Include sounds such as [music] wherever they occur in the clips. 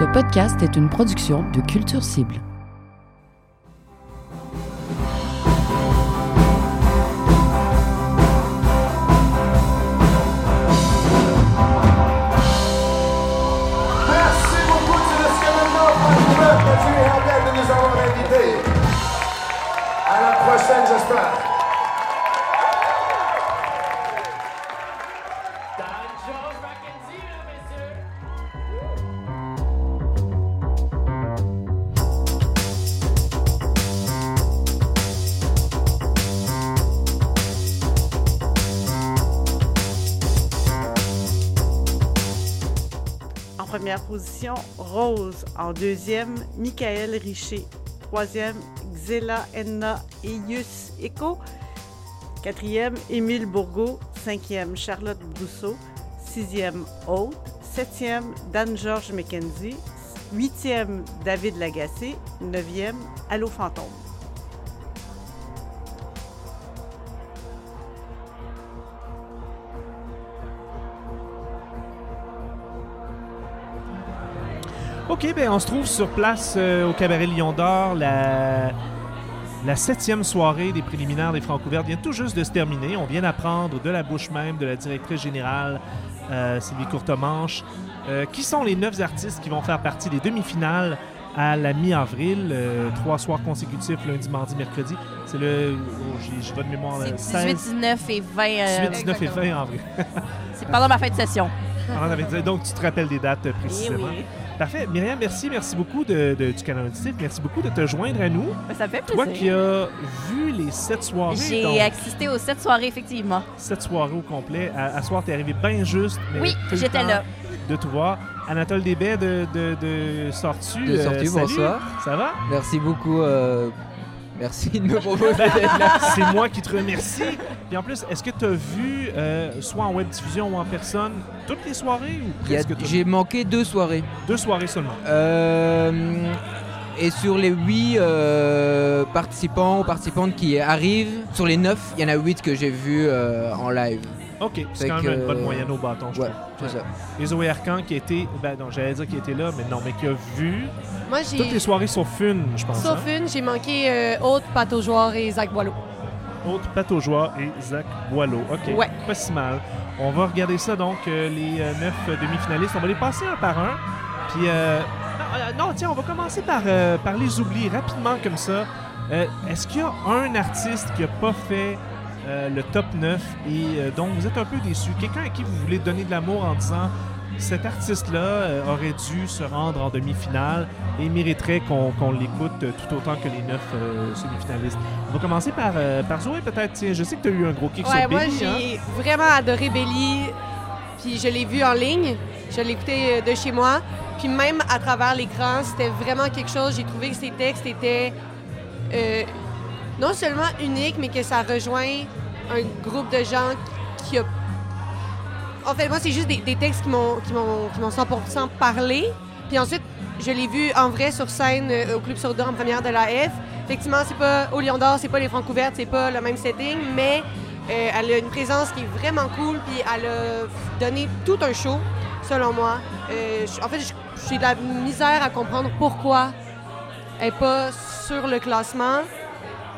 Ce podcast est une production de Culture Cible. Rose. En deuxième, Michael Richer. Troisième, Xela Enna Eius Eco. Quatrième, Émile Bourgault. Cinquième, Charlotte Brousseau. Sixième, Haute. Septième, Dan-Georges McKenzie. Huitième, David Lagacé. Neuvième, Allo Fantôme. OK, ben on se trouve sur place euh, au Cabaret Lion d'Or. La, la septième soirée des préliminaires des Francouvertes vient tout juste de se terminer. On vient d'apprendre de la bouche même de la directrice générale, euh, Sylvie Courtemanche, euh, qui sont les neuf artistes qui vont faire partie des demi-finales à la mi-avril. euh, trois soirs consécutifs, lundi, mardi, mercredi. C'est le... oh, j'ai- pas de mémoire. C'est 18, 16, 19 et 20. euh, 18, 19 et 20 avril. C'est pendant ma fin de session. Ah, on avait dit- Donc, tu te rappelles des dates euh, Eh précisément. oui. Parfait. Myriam, merci. Merci beaucoup de, de- du Canal Auditif. Merci beaucoup de te joindre à nous. Ben, ça me fait Toi qui plaisir. as vu les sept soirées, donc J'ai assisté aux sept soirées, effectivement. sept soirées au complet. À, à soir, t'es arrivé bien juste. mais Oui, j'étais là. De te voir. Anatole Desbais de, de, de Sortu. De Sortu, salut. bonsoir. Ça va? Merci beaucoup. euh, Merci de me proposer d'être là. [laughs] C'est moi qui te remercie. Puis en plus, est-ce que tu as vu, euh, soit en web diffusion ou en personne, toutes les soirées ou presque toutes? J'ai manqué deux soirées. Deux soirées seulement. Euh, et sur les huit euh, participants ou participantes qui arrivent, sur les neuf, il y en a huit que j'ai vus en live. OK. C'est quand même une bonne moyenne au bâton, je Ouais, trouve. c'est ça. Et Zoé Arcan qui a été, ben non, j'allais dire qui était là, mais non, mais qui a vu Moi, toutes les j'ai. soirées sauf une, je pense. Sauf hein? une, j'ai manqué euh, Haute, Pataugeoire et Zach Boileau. Autre Patojoie et Zach Boileau. OK. Ouais. Pas si mal. On va regarder ça, donc, euh, les euh, neuf euh, demi-finalistes. On va les passer un par un. Puis, euh, non, non, tiens, on va commencer par, euh, par les oublis rapidement comme ça. Euh, Est-ce qu'il y a un artiste qui n'a pas fait euh, le top 9 et euh, dont vous êtes un peu déçu? Quelqu'un à qui vous voulez donner de l'amour en disant cet artiste-là euh, aurait dû se rendre en demi-finale et mériterait qu'on l'écoute tout autant que les neuf euh, semi-finalistes. On va commencer par, par Zoé, peut-être. Je sais que tu as eu un gros kick Ouais, sur moi, hein? j'ai vraiment adoré Belly. Puis je l'ai vu en ligne. Je l'ai écouté de chez moi. Puis même à travers l'écran, c'était vraiment quelque chose. J'ai trouvé que ses textes étaient non seulement uniques, mais que ça rejoint un groupe de gens qui a. En fait, moi, c'est juste des, textes qui m'ont qui m'ont qui m'ont 100% parlé. Puis ensuite, je l'ai vu en vrai sur scène euh, au Club Soda en première de la F. Effectivement, c'est pas au Lion d'Or, c'est pas les Francs couvertes, c'est pas le même setting, mais euh, elle a une présence qui est vraiment cool, puis elle a donné tout un show, selon moi. Euh, en fait, j'ai de la misère à comprendre pourquoi elle n'est pas sur le classement,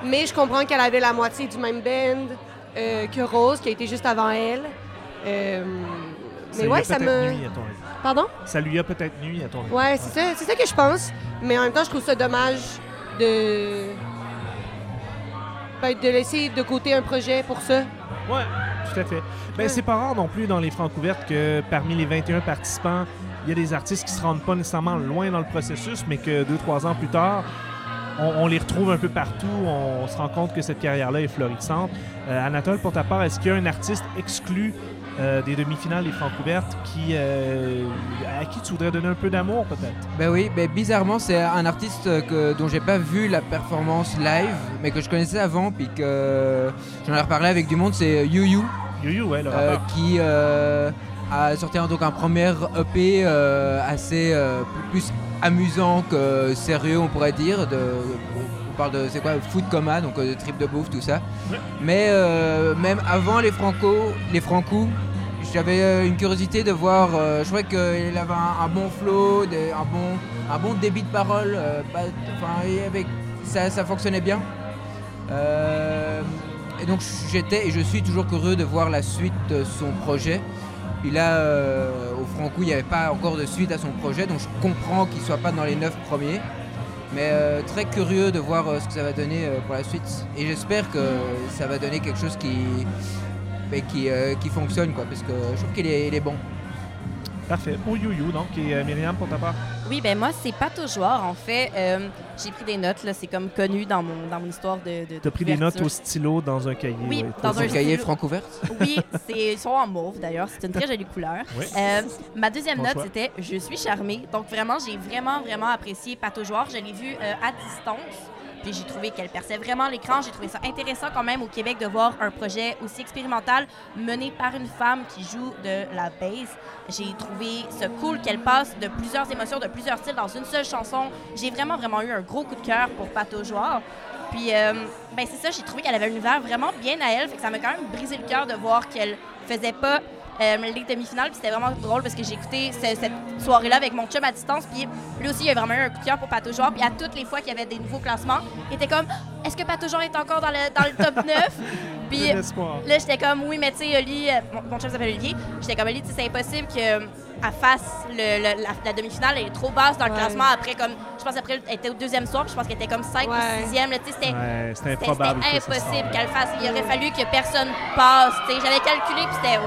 mais je comprends qu'elle avait la moitié du même band euh, que Rose, qui a été juste avant elle. Euh, mais ouais, ça me. nuit, à ton avis. Pardon? Ça lui a peut-être nuit à ton avis. Ouais, c'est ça, c'est ça que je pense. Mais en même temps, je trouve ça dommage de. ben, de laisser de côté un projet pour ça. Ouais, tout à fait. Ben, Ouais. c'est pas rare non plus dans les francs couvertes que parmi les 21 participants, il y a des artistes qui se rendent pas nécessairement loin dans le processus, mais que deux, trois ans plus tard, on, on les retrouve un peu partout. On, se rend compte que cette carrière-là est florissante. Euh, Anatole, pour ta part, est-ce qu'il y a un artiste exclu euh, des demi-finales des francs couvertes qui, euh, à qui tu voudrais donner un peu d'amour, peut-être? Ben oui, ben bizarrement, c'est un artiste que, dont j'ai pas vu la performance live, mais que je connaissais avant, puis que j'en ai reparlé avec du monde, c'est Yu Yu, ouais, le euh, rappeur. qui a sorti donc un premier EP assez plus amusant que sérieux, on pourrait dire. De, on parle de c'est quoi food coma, donc euh, de trip de bouffe, tout ça. Ouais. Mais euh, même avant les Franco, les Franco, j'avais euh, une curiosité de voir. euh, je trouvais qu'il avait un, un bon flow, des- un, bon, un bon débit de parole. euh, pas- avec, ça, ça fonctionnait bien. Et donc j'étais et je suis toujours curieux de voir la suite de son projet. Puis là, euh, au Franco, il n'y avait pas encore de suite à son projet, donc je comprends qu'il ne soit pas dans les neuf premiers. Mais euh, très curieux de voir euh, ce que ça va donner pour la suite. Et j'espère que ça va donner quelque chose qui, mais qui, fonctionne, quoi, parce que je trouve qu'il est, bon. Parfait. Pour You donc, et Myriam, pour ta part. Oui, ben moi, c'est pas toujours. En fait, euh, j'ai pris des notes. là. C'est comme connu dans mon, dans mon histoire de. de Tu as pris des notes au stylo dans un cahier. Oui, ouais, dans un cahier stylo. franco-verte. Oui, c'est- ils sont en mauve d'ailleurs. C'est une très jolie couleur. Oui. Euh, ma deuxième Bon note, c'était Je suis charmée. Donc vraiment, j'ai vraiment, vraiment apprécié Pato Joueur. Je l'ai vu euh, à distance. Puis j'ai trouvé qu'elle perçait vraiment l'écran. J'ai trouvé ça intéressant quand même au Québec de voir un projet aussi expérimental mené par une femme qui joue de la bass. J'ai trouvé ça cool qu'elle passe de plusieurs émotions, de plusieurs styles dans une seule chanson. J'ai vraiment, vraiment eu un gros coup de cœur pour Joueur. Puis, euh, ben c'est ça, j'ai trouvé qu'elle avait un univers vraiment bien à elle. Fait que ça m'a quand même brisé le cœur de voir qu'elle faisait pas euh, les demi-finales. Puis c'était vraiment drôle parce que j'ai écouté ce- cette soirée-là avec mon chum à distance. Puis lui aussi, il a vraiment eu un coup de cœur pour Pato Joueur. Puis à toutes les fois qu'il y avait des nouveaux classements, il était comme Est-ce que Pato Joueur est encore dans le, dans le top 9 [laughs] Puis. Là, j'étais comme, oui, mais tu sais, Oli, euh, mon, mon chef s'appelle Olivier, j'étais comme, Oli, tu sais, c'est impossible qu'elle fasse le- le- la, la demi-finale, elle est trop basse dans le Ouais. classement. Après, comme, je pense après, elle était au deuxième soir, puis je pense qu'elle était comme 5 Ouais. ou 6e. Là, tu sais, c'était Ouais, impossible qu'elle fasse. Il aurait fallu que personne passe. tu sais. J'avais calculé, puis c'était.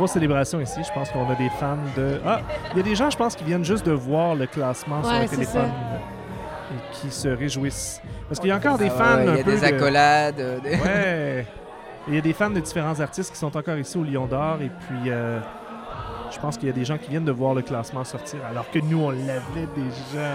Grosse célébration ici. Je pense qu'on a des fans de. Ah, il y a des gens, je pense, qui viennent juste de voir le classement sur Ouais, le téléphone ça. et qui se réjouissent. Parce qu'il y a encore des Ah fans ouais, Il y a peu des de- accolades. euh, des- Ouais. Il y a des fans de différents artistes qui sont encore ici au Lion d'Or et puis euh, je pense qu'il y a des gens qui viennent de voir le classement sortir alors que nous on l'avait déjà.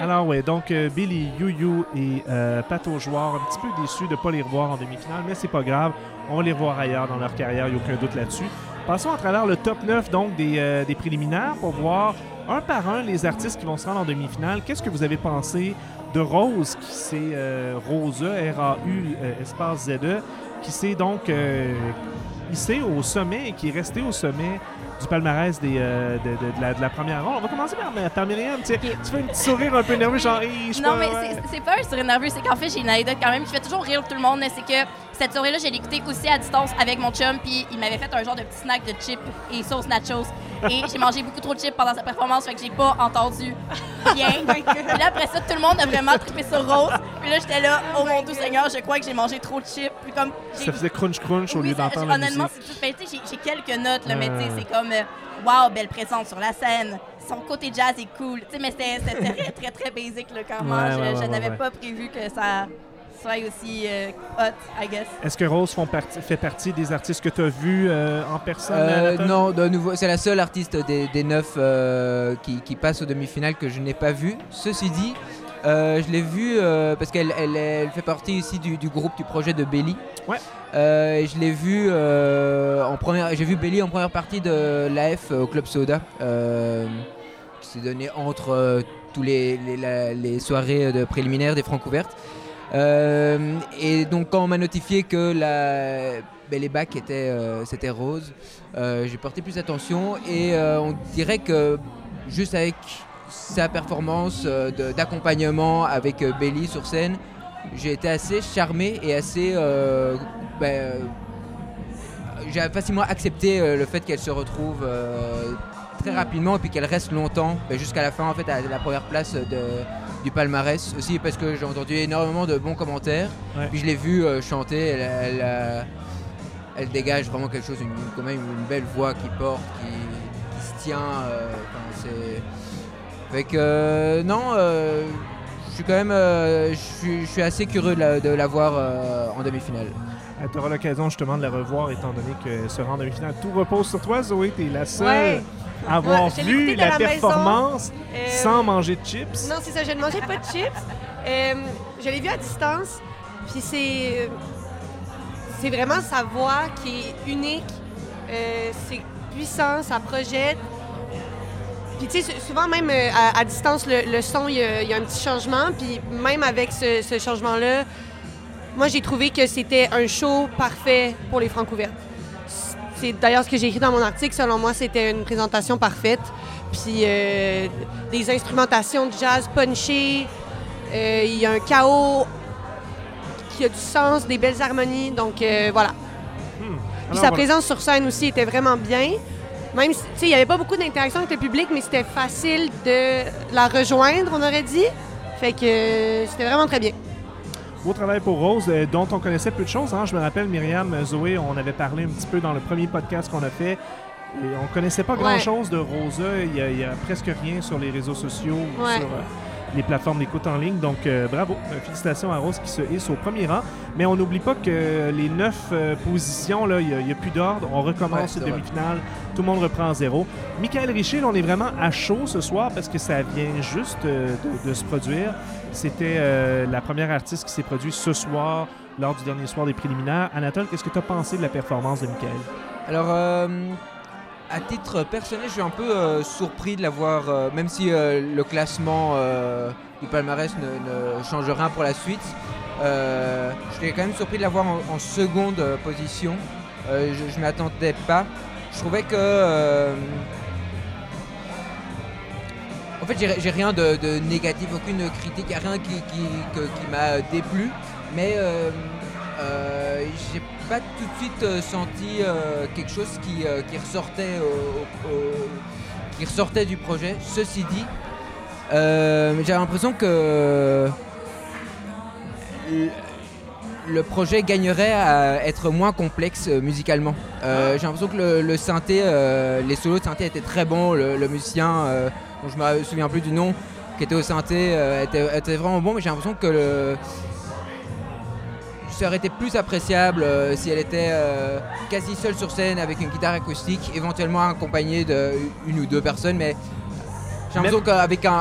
Alors ouais, donc euh, Billy, You et euh, Pato Joueur, un petit peu déçus de ne pas les revoir en demi-finale, mais c'est pas grave, on les revoir ailleurs dans leur carrière, il n'y a aucun doute là-dessus. Passons à travers le top 9 donc des, euh, des préliminaires pour voir un par un les artistes qui vont se rendre en demi-finale. Qu'est-ce que vous avez pensé de Rose, qui c'est euh, Rose, R-A-U, espace Z-E, qui s'est donc euh, hissé au sommet et qui est resté au sommet du palmarès des, euh, de, de- de la, de la première ronde. On va commencer par, par Myriam. Tu, sais, Ok. tu fais un petit sourire un peu nerveux, genre, Hey, Non, pas, mais ouais. c'est pas un sourire nerveux, c'est qu'en fait, j'ai une anecdote quand même qui fait toujours rire tout le monde. C'est que cette soirée-là, j'ai écouté aussi à distance avec mon chum, puis il m'avait fait un genre de petit snack de chips et sauce nachos. Et [laughs] j'ai mangé beaucoup trop de chips pendant sa performance, fait que j'ai pas entendu [laughs] rien. Puis là, après ça, tout le monde a vraiment trippé sur Rose. Puis là, j'étais là, oh mon doux Seigneur, je crois que j'ai mangé trop de chips. Puis comme, Ça faisait crunch-crunch au oui, lieu d'entendre honnêtement, c'est tout. Ben, j'ai- quelques notes, là, mais Euh. c'est comme, wow, belle présence sur la scène. Son côté jazz est cool. Tu sais, mais c'était très, très, très basic, là, clairement. Ouais, je ouais, je ouais, n'avais pas prévu que ça aussi euh, hot, I guess. Est-ce que Rose font partie- fait partie des artistes que tu as vus euh, en personne? Euh, non, de nouveau, c'est la seule artiste des, des neuf euh, qui, qui passe aux demi-finales que je n'ai pas vue. Ceci dit, euh, je l'ai vue euh, parce qu'elle elle, elle fait partie ici du, du groupe du projet de Belly. Ouais. Euh, et je l'ai vue euh, en première. J'ai vu Belly en première partie de l'AF au Club Soda, euh, qui s'est donné entre euh, tous les, les, la- les soirées de préliminaires des Francs ouvertes. Euh, et donc quand on m'a notifié que la ben, les bacs étaient euh, c'était rose, euh, j'ai porté plus attention et on dirait que juste avec sa performance d'accompagnement avec Belly sur scène, j'ai été assez charmé et assez ben, j'ai facilement accepté le fait qu'elle se retrouve très rapidement et puis qu'elle reste longtemps ben, jusqu'à la fin en fait à la première place de, du palmarès. Aussi parce que j'ai entendu énormément de bons commentaires. Ouais. puis je l'ai vue euh, chanter. Elle, elle, dégage vraiment quelque chose une, quand même une belle voix qui porte qui, qui se tient euh, euh, non euh, je suis quand même euh, je suis- assez curieux de la, de la voir euh, en demi-finale Tu auras l'occasion justement de la revoir étant donné que se rend en demi-finale. Tout repose sur toi, Zoé. Tu es la seule Ouais. à avoir Ouais, vu la, performance Euh, sans manger de chips. Non, c'est ça, je ne mangeais pas de chips. Euh, je l'ai vu à distance, puis c'est. C'est vraiment sa voix qui est unique. Euh, c'est puissant, ça projette. Puis tu sais, souvent même euh, à, à distance, le, le son, il y, a, il y a un petit changement. Puis même avec ce, ce changement-là, moi j'ai trouvé que c'était un show parfait pour les francs ouvertes. c'est d'ailleurs ce que j'ai écrit dans mon article. Selon moi, c'était une présentation parfaite. Puis euh, des instrumentations de jazz punchées. Euh, Il y a un chaos qui a du sens, des belles harmonies. Donc euh, voilà. Puis Alors, sa voilà. présence sur scène aussi était vraiment bien. Même si, tu sais, il n'y avait pas beaucoup d'interaction avec le public, mais c'était facile de la rejoindre, on aurait dit. Fait que c'était vraiment très bien. Beau travail pour Rose, euh, dont on connaissait peu de choses. hein. Je me rappelle, Myriam, euh, Zoé, on avait parlé un petit peu dans le premier podcast qu'on a fait. Et on connaissait pas Ouais. grand-chose de Rosa. Il y, a, il y a presque rien sur les réseaux sociaux ou Ouais. sur euh, les plateformes d'écoute en ligne. Donc, euh, bravo. Félicitations à Rose qui se hisse au premier rang. Mais on n'oublie pas que les neuf euh, positions, il n'y a, plus d'ordre. On Ouais, recommence vrai. demi-finale. Tout le monde reprend à zéro. Michael Richer, là, on est vraiment à chaud ce soir parce que ça vient juste euh, de, de se produire. C'était euh, la première artiste qui s'est produite ce soir lors du dernier soir des préliminaires. Anatole, qu'est-ce que tu as pensé de la performance de Michael? Alors, euh, à titre personnel, je suis un peu euh, surpris de l'avoir, même si le classement du palmarès ne, change rien pour la suite. je suis quand même surpris de l'avoir en, en seconde position. Je ne m'y pas. Je trouvais que. En fait, j'ai j'ai rien de, négatif, aucune critique, rien qui, qui- que- qui m'a déplu. Mais euh, euh, j'ai pas tout de suite euh, senti quelque chose qui, qui ressortait qui du projet. Ceci dit, j'avais l'impression que le- projet gagnerait à être moins complexe musicalement. J'ai l'impression que le, synthé, les solos de synthé étaient très bons. Le, musicien, dont je me souviens plus du nom, qui était au synthé, euh, était, était vraiment bon. Mais j'ai l'impression que le, ça aurait été plus appréciable euh, si elle était euh, quasi seule sur scène avec une guitare acoustique, éventuellement accompagnée d'une ou deux personnes. Mais j'ai l'impression qu'avec un,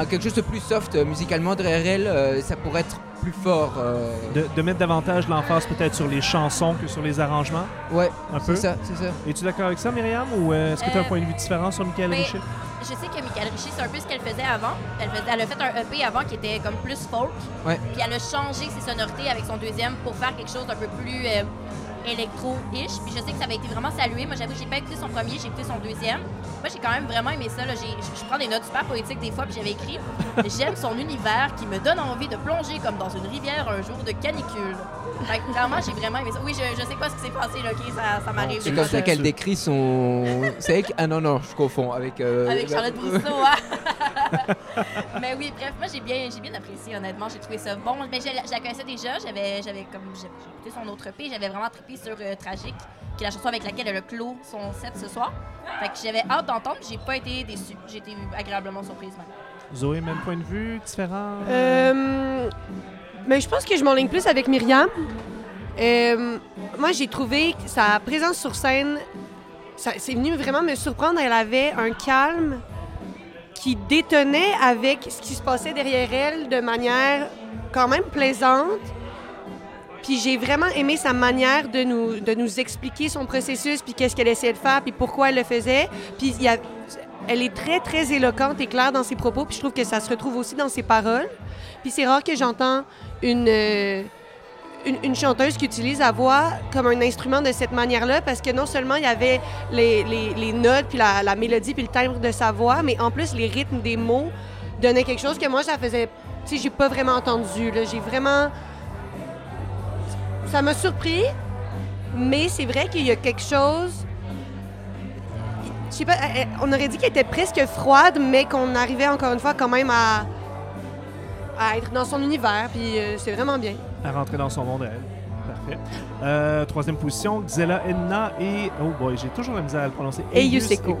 un- quelque chose de plus soft euh, musicalement derrière elle, euh, ça pourrait être plus fort. euh. De, de mettre davantage l'emphase peut-être sur les chansons que sur les arrangements, Ouais, un peu? c'est ça, c'est ça. Es-tu d'accord avec ça, Myriam, ou euh, est-ce que tu as un point de vue différent sur Michael mais- Richer? Je sais que Michael Richer, c'est un peu ce qu'elle faisait avant. Elle, faisait- elle a fait un EP avant qui était comme plus folk. Ouais. Puis elle a changé ses sonorités avec son deuxième pour faire quelque chose d'un peu plus euh, électro-ish. Puis je sais que ça avait été vraiment salué. Moi, j'avoue, j'ai pas écouté son premier, j'ai écouté son deuxième. Moi, j'ai quand même vraiment aimé ça. là. J'ai- Je prends des notes super poétiques des fois, puis j'avais écrit J'aime son univers qui me donne envie de plonger comme dans une rivière un jour de canicule. Fait que clairement, j'ai vraiment aimé ça. Oui, je, je sais pas ce qui s'est passé, là, ok, ça, ça m'arrive. C'est comme ça qu'elle décrit son. C'est avec. Ah non, non, je confonds. Avec, euh, Avec Charlotte Brousseau, hein? [laughs] [laughs] mais oui, bref, moi j'ai bien, j'ai bien apprécié, honnêtement. J'ai trouvé ça bon. Mais je, la- je la connaissais déjà. J'avais, j'avais comme j'ai écouté son autre EP. J'avais vraiment trippé sur euh, Tragique, qui est la chanson avec laquelle elle a clos son set ce soir. Fait que j'avais hâte d'entendre. puis J'ai pas été déçue. J'ai été agréablement surprise. même. Zoé, même point de vue, différent? Euh, mais je pense que je m'enligne plus avec Myriam. Euh, moi, j'ai trouvé que sa présence sur scène, ça- c'est venu vraiment me surprendre. Elle avait un calme qui détonnait avec ce qui se passait derrière elle de manière quand même plaisante. Puis j'ai vraiment aimé sa manière de nous, de nous expliquer son processus, puis qu'est-ce qu'elle essayait de faire, puis pourquoi elle le faisait. Puis elle est très, très éloquente et claire dans ses propos, puis je trouve que ça se retrouve aussi dans ses paroles. Puis c'est rare que j'entends une, euh, une, chanteuse qui utilise la voix comme un instrument de cette manière-là, parce que non seulement il y avait les, notes, puis la, mélodie, puis le timbre de sa voix, mais en plus les rythmes des mots donnaient quelque chose que moi, ça faisait... Tu sais, j'ai pas vraiment entendu. là. J'ai vraiment... Ça m'a surpris, mais c'est vrai qu'il y a quelque chose... Je sais pas, elle- elle- on aurait dit qu'elle était presque froide, mais qu'on arrivait encore une fois quand même à, à être dans son univers, puis euh, c'est vraiment bien. À rentrer dans son monde, elle. Parfait. Euh, troisième position, Xela Enna et. Oh boy, j'ai toujours la misère à le prononcer. Eius Eko.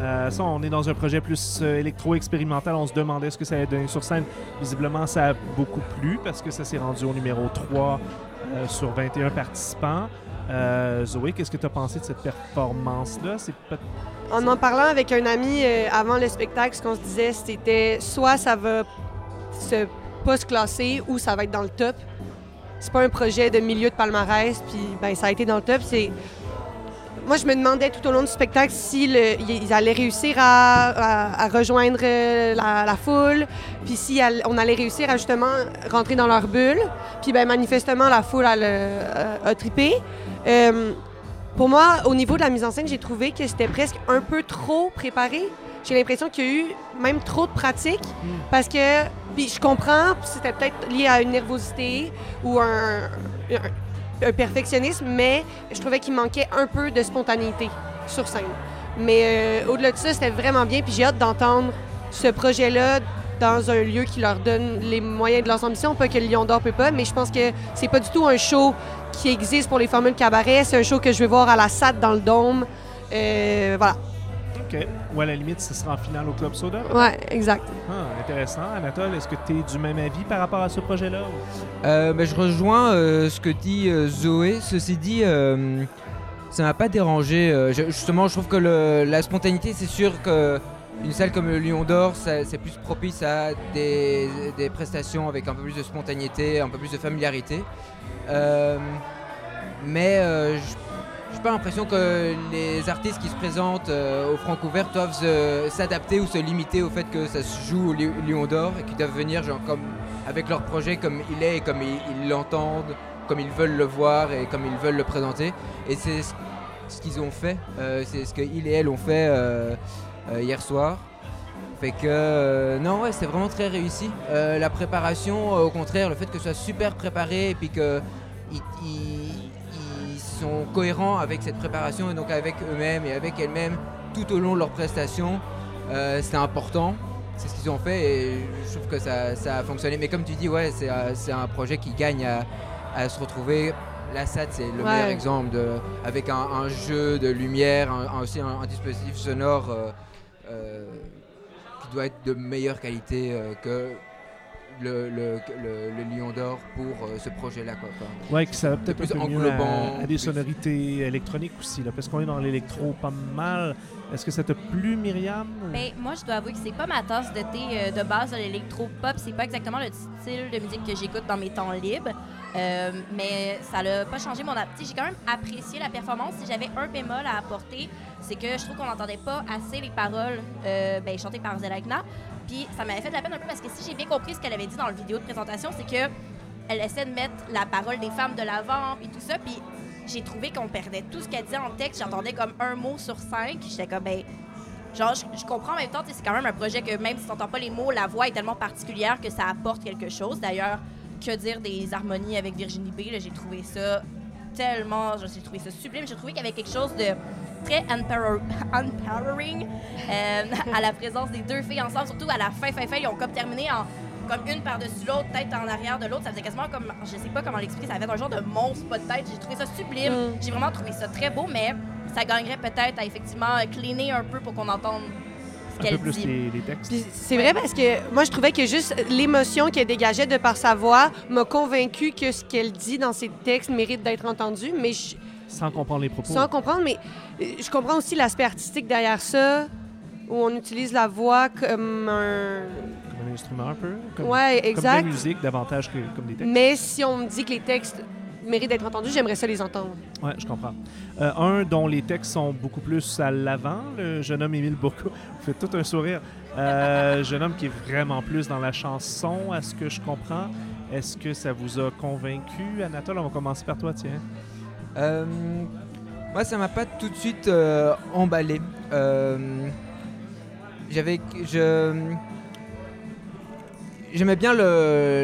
Euh, ça, on est dans un projet plus euh, électro-expérimental. On se demandait ce que ça allait donner sur scène. Visiblement, ça a beaucoup plu parce que ça s'est rendu au numéro 3 euh, sur 21 participants. Euh, Zoé, qu'est-ce que tu as pensé de cette performance-là? C'est peut En en parlant avec un ami euh, avant le spectacle, ce qu'on se disait, c'était soit ça va se pas se classer ou ça va être dans le top. C'est pas un projet de milieu de palmarès, puis ben ça a été dans le top. C'est moi, je me demandais tout au long du spectacle si le- ils allaient réussir à, rejoindre euh, la, foule, puis si on allait réussir à justement rentrer dans leur bulle. Puis ben manifestement, la foule euh, a trippé. Euh, pour moi, au niveau de la mise en scène, j'ai trouvé que c'était presque un peu trop préparé. J'ai l'impression qu'il y a eu même trop de pratique parce que, puis je comprends, c'était peut-être lié à une nervosité ou un, perfectionnisme, mais je trouvais qu'il manquait un peu de spontanéité sur scène. Mais euh, au-delà de ça, c'était vraiment bien, puis j'ai hâte d'entendre ce projet-là dans un lieu qui leur donne les moyens de leurs ambitions, pas que le Lion d'Or peut pas, mais je pense que c'est pas du tout un show qui existe pour les formules cabaret, c'est un show que je vais voir à la SAT dans le Dôme. Euh, voilà. OK. Ou à la limite, ce sera en finale au Club Soda? Ouais, exact. Ah, intéressant. Anatole, est-ce que tu es du même avis par rapport à ce projet-là? ou- Euh, ben, je rejoins euh, ce que dit euh, Zoé. Ceci dit, euh, ça m'a pas dérangé. euh, justement, je trouve que le- la spontanéité, c'est sûr que une salle comme le Lion d'Or, c'est plus propice à des, des prestations avec un peu plus de spontanéité, un peu plus de familiarité. Euh, mais euh, je pas l'impression que les artistes qui se présentent euh, au Francouvert doivent s'adapter ou se limiter au fait que ça se joue au Li- Lion d'Or et qu'ils doivent venir genre comme avec leur projet comme il est et comme ils l'entendent, comme ils veulent le voir et comme ils veulent le présenter. Et c'est ce, qu'ils ont fait, euh, c'est ce qu'ils et elles ont fait euh, euh, hier soir. Fait que non ouais c'est vraiment très réussi. La préparation au contraire, le fait que ce soit super préparé et puis que sont cohérents avec cette préparation et donc avec eux-mêmes et avec elles-mêmes tout au long de leur prestation, euh, c'est important. C'est ce qu'ils ont fait et je trouve que ça, ça a fonctionné. Mais comme tu dis, ouais, c'est euh, c'est un projet qui gagne à, à se retrouver. La SAT, c'est le Ouais. meilleur exemple de, avec un, un jeu de lumière, un- un- aussi un, dispositif sonore euh, euh, qui doit être de meilleure qualité que le, le, le- le Lion d'Or pour euh, ce projet-là. quoi. Ouais, que ça va peut-être plus un peu mieux englobant, à, à des plus- sonorités électroniques aussi, là, parce qu'on est dans l'électro pas mal. Est-ce que ça t'a plu, Myriam? ou- Ben, moi, je dois avouer que c'est pas ma tasse de thé euh, de base de l'électro-pop. C'est pas exactement le style de musique que j'écoute dans mes temps libres. Euh, mais ça n'a pas changé mon appétit. J'ai quand même apprécié la performance. Si j'avais un bémol à apporter, c'est que je trouve qu'on n'entendait pas assez les paroles euh, ben, chantées par Zelagna. Ça m'avait fait de la peine un peu parce que si j'ai bien compris ce qu'elle avait dit dans la vidéo de présentation, c'est que elle essaie de mettre la parole des femmes de l'avant puis tout ça. Puis j'ai trouvé qu'on perdait tout ce qu'elle disait en texte. J'entendais comme un mot sur cinq. J'étais comme, ben, genre, je, comprends en même temps, c'est quand même un projet que même si tu n'entends pas les mots, la voix est tellement particulière que ça apporte quelque chose. D'ailleurs, que dire des harmonies avec Virginie B, j'ai trouvé ça tellement, j'ai trouvé ça sublime. J'ai trouvé qu'il y avait quelque chose de très empower- [laughs] empowering euh, [laughs] à la présence des deux filles ensemble, surtout à la fin, fin, fin, ils ont comme terminé en comme une par-dessus l'autre, tête en arrière de l'autre. Ça faisait quasiment comme, je sais pas comment l'expliquer, ça avait un genre de monstre, pas de tête. J'ai trouvé ça sublime. Mm. J'ai vraiment trouvé ça très beau, mais ça gagnerait peut-être à effectivement cleaner un peu pour qu'on entende un peu plus les, les textes. C'est vrai parce que moi, je trouvais que juste l'émotion qu'elle dégageait de par sa voix m'a convaincue que ce qu'elle dit dans ses textes mérite d'être entendu, mais je- Sans comprendre les propos. sans comprendre. Mais euh, je comprends aussi l'aspect artistique derrière ça, où on utilise la voix comme un. Comme un instrument un peu. Comme, Ouais, Comme de exact. la musique davantage que comme des textes. Mais si on me dit que les textes méritent d'être entendus, j'aimerais ça les entendre. Ouais, je comprends. Euh, un dont les textes sont beaucoup plus à l'avant, le jeune homme Émile Bourgault. [laughs] Vous faites tout un sourire. Euh, jeune homme qui est vraiment plus dans la chanson, à ce que je comprends. Est-ce que ça vous a convaincu, Anatole? On va commencer par toi, tiens. Euh, moi, ça m'a pas tout de suite euh, emballé. Euh, J'avais, je, j'aimais bien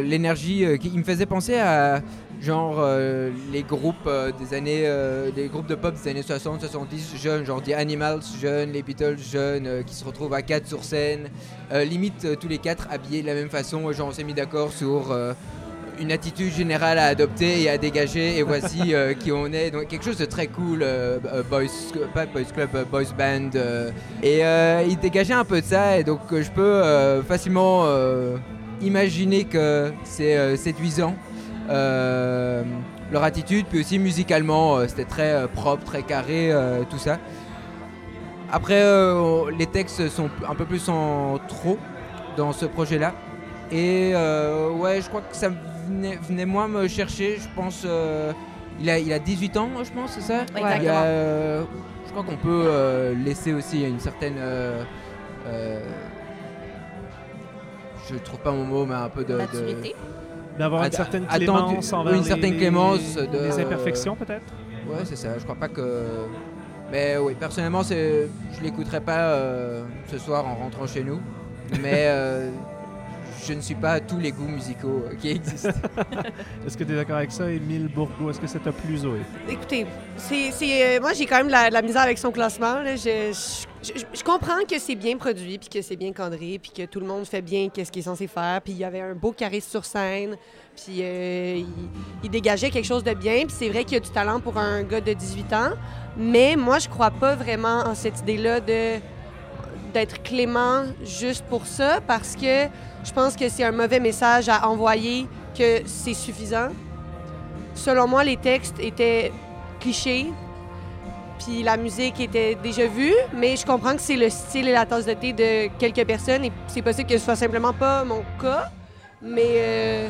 l'énergie qui me faisait penser à genre euh, les groupes euh, des années, euh, des groupes de pop des années 60, 70 jeunes, genre des Animals jeunes, les Beatles jeunes, euh, qui se retrouvent à quatre sur scène, limite tous les quatre habillés de la même façon. Genre on s'est mis d'accord sur une attitude générale à adopter et à dégager et voici [laughs] qui on est. Donc quelque chose de très cool boys pas boys club boys band et euh, il dégageait un peu de ça et donc je peux facilement imaginer que c'est séduisant leur attitude puis aussi musicalement euh, c'était très euh, propre très carré euh, tout ça après euh, les textes sont un peu plus en trop dans ce projet là et euh, ouais, je crois que ça venait, venait moins me chercher. Je pense. euh, il, a, il a 18 ans, je pense, c'est ça? Oui, Il y a, exactement. euh, Je crois qu'on peut euh, laisser aussi une certaine. euh, euh, je trouve pas mon mot, mais un peu de. de- Maturité. D'avoir une certaine clémence envers une les- certaine les- clémence de- les imperfections, peut-être? Ouais, c'est ça. Je crois pas que. Mais oui, personnellement, c'est... je l'écouterai pas euh, ce soir en rentrant chez nous. Mais euh, je ne suis pas à tous les goûts musicaux euh, qui existent. [laughs] Est-ce que tu es d'accord avec ça, Émile Bourgault? Est-ce que ça t'a plu, Zoé? Écoutez, c'est, c'est, euh, moi j'ai quand même la, la misère avec son classement. là. Je, je- je- je comprends que c'est bien produit, puis que c'est bien cadré, puis que tout le monde fait bien qu'est-ce qu'il est censé faire. Puis il y avait un beau charisme sur scène, puis euh, il, il dégageait quelque chose de bien. Puis c'est vrai qu'il y a du talent pour un gars de 18 ans, mais moi je crois pas vraiment en cette idée-là de d'être clément juste pour ça, parce que je pense que c'est un mauvais message à envoyer que c'est suffisant. Selon moi, les textes étaient clichés, puis la musique était déjà vue, mais je comprends que c'est le style et la tasse de thé de quelques personnes, et c'est possible que ce soit simplement pas mon cas, mais euh,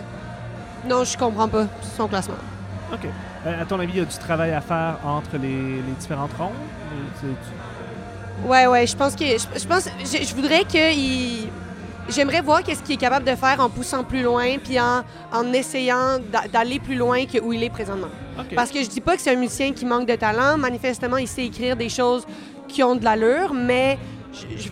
non, je comprends pas son classement. OK. Euh, à ton avis, il y a du travail à faire entre les, les différentes rondes? Tu- Ouais, ouais, je pense que je, je pense je, je voudrais que il- j'aimerais voir qu'est-ce qu'il est capable de faire en poussant plus loin puis en, en essayant d'a- d'aller plus loin que où il est présentement. Parce que je dis pas que c'est un musicien qui manque de talent, manifestement il sait écrire des choses qui ont de l'allure, mais je,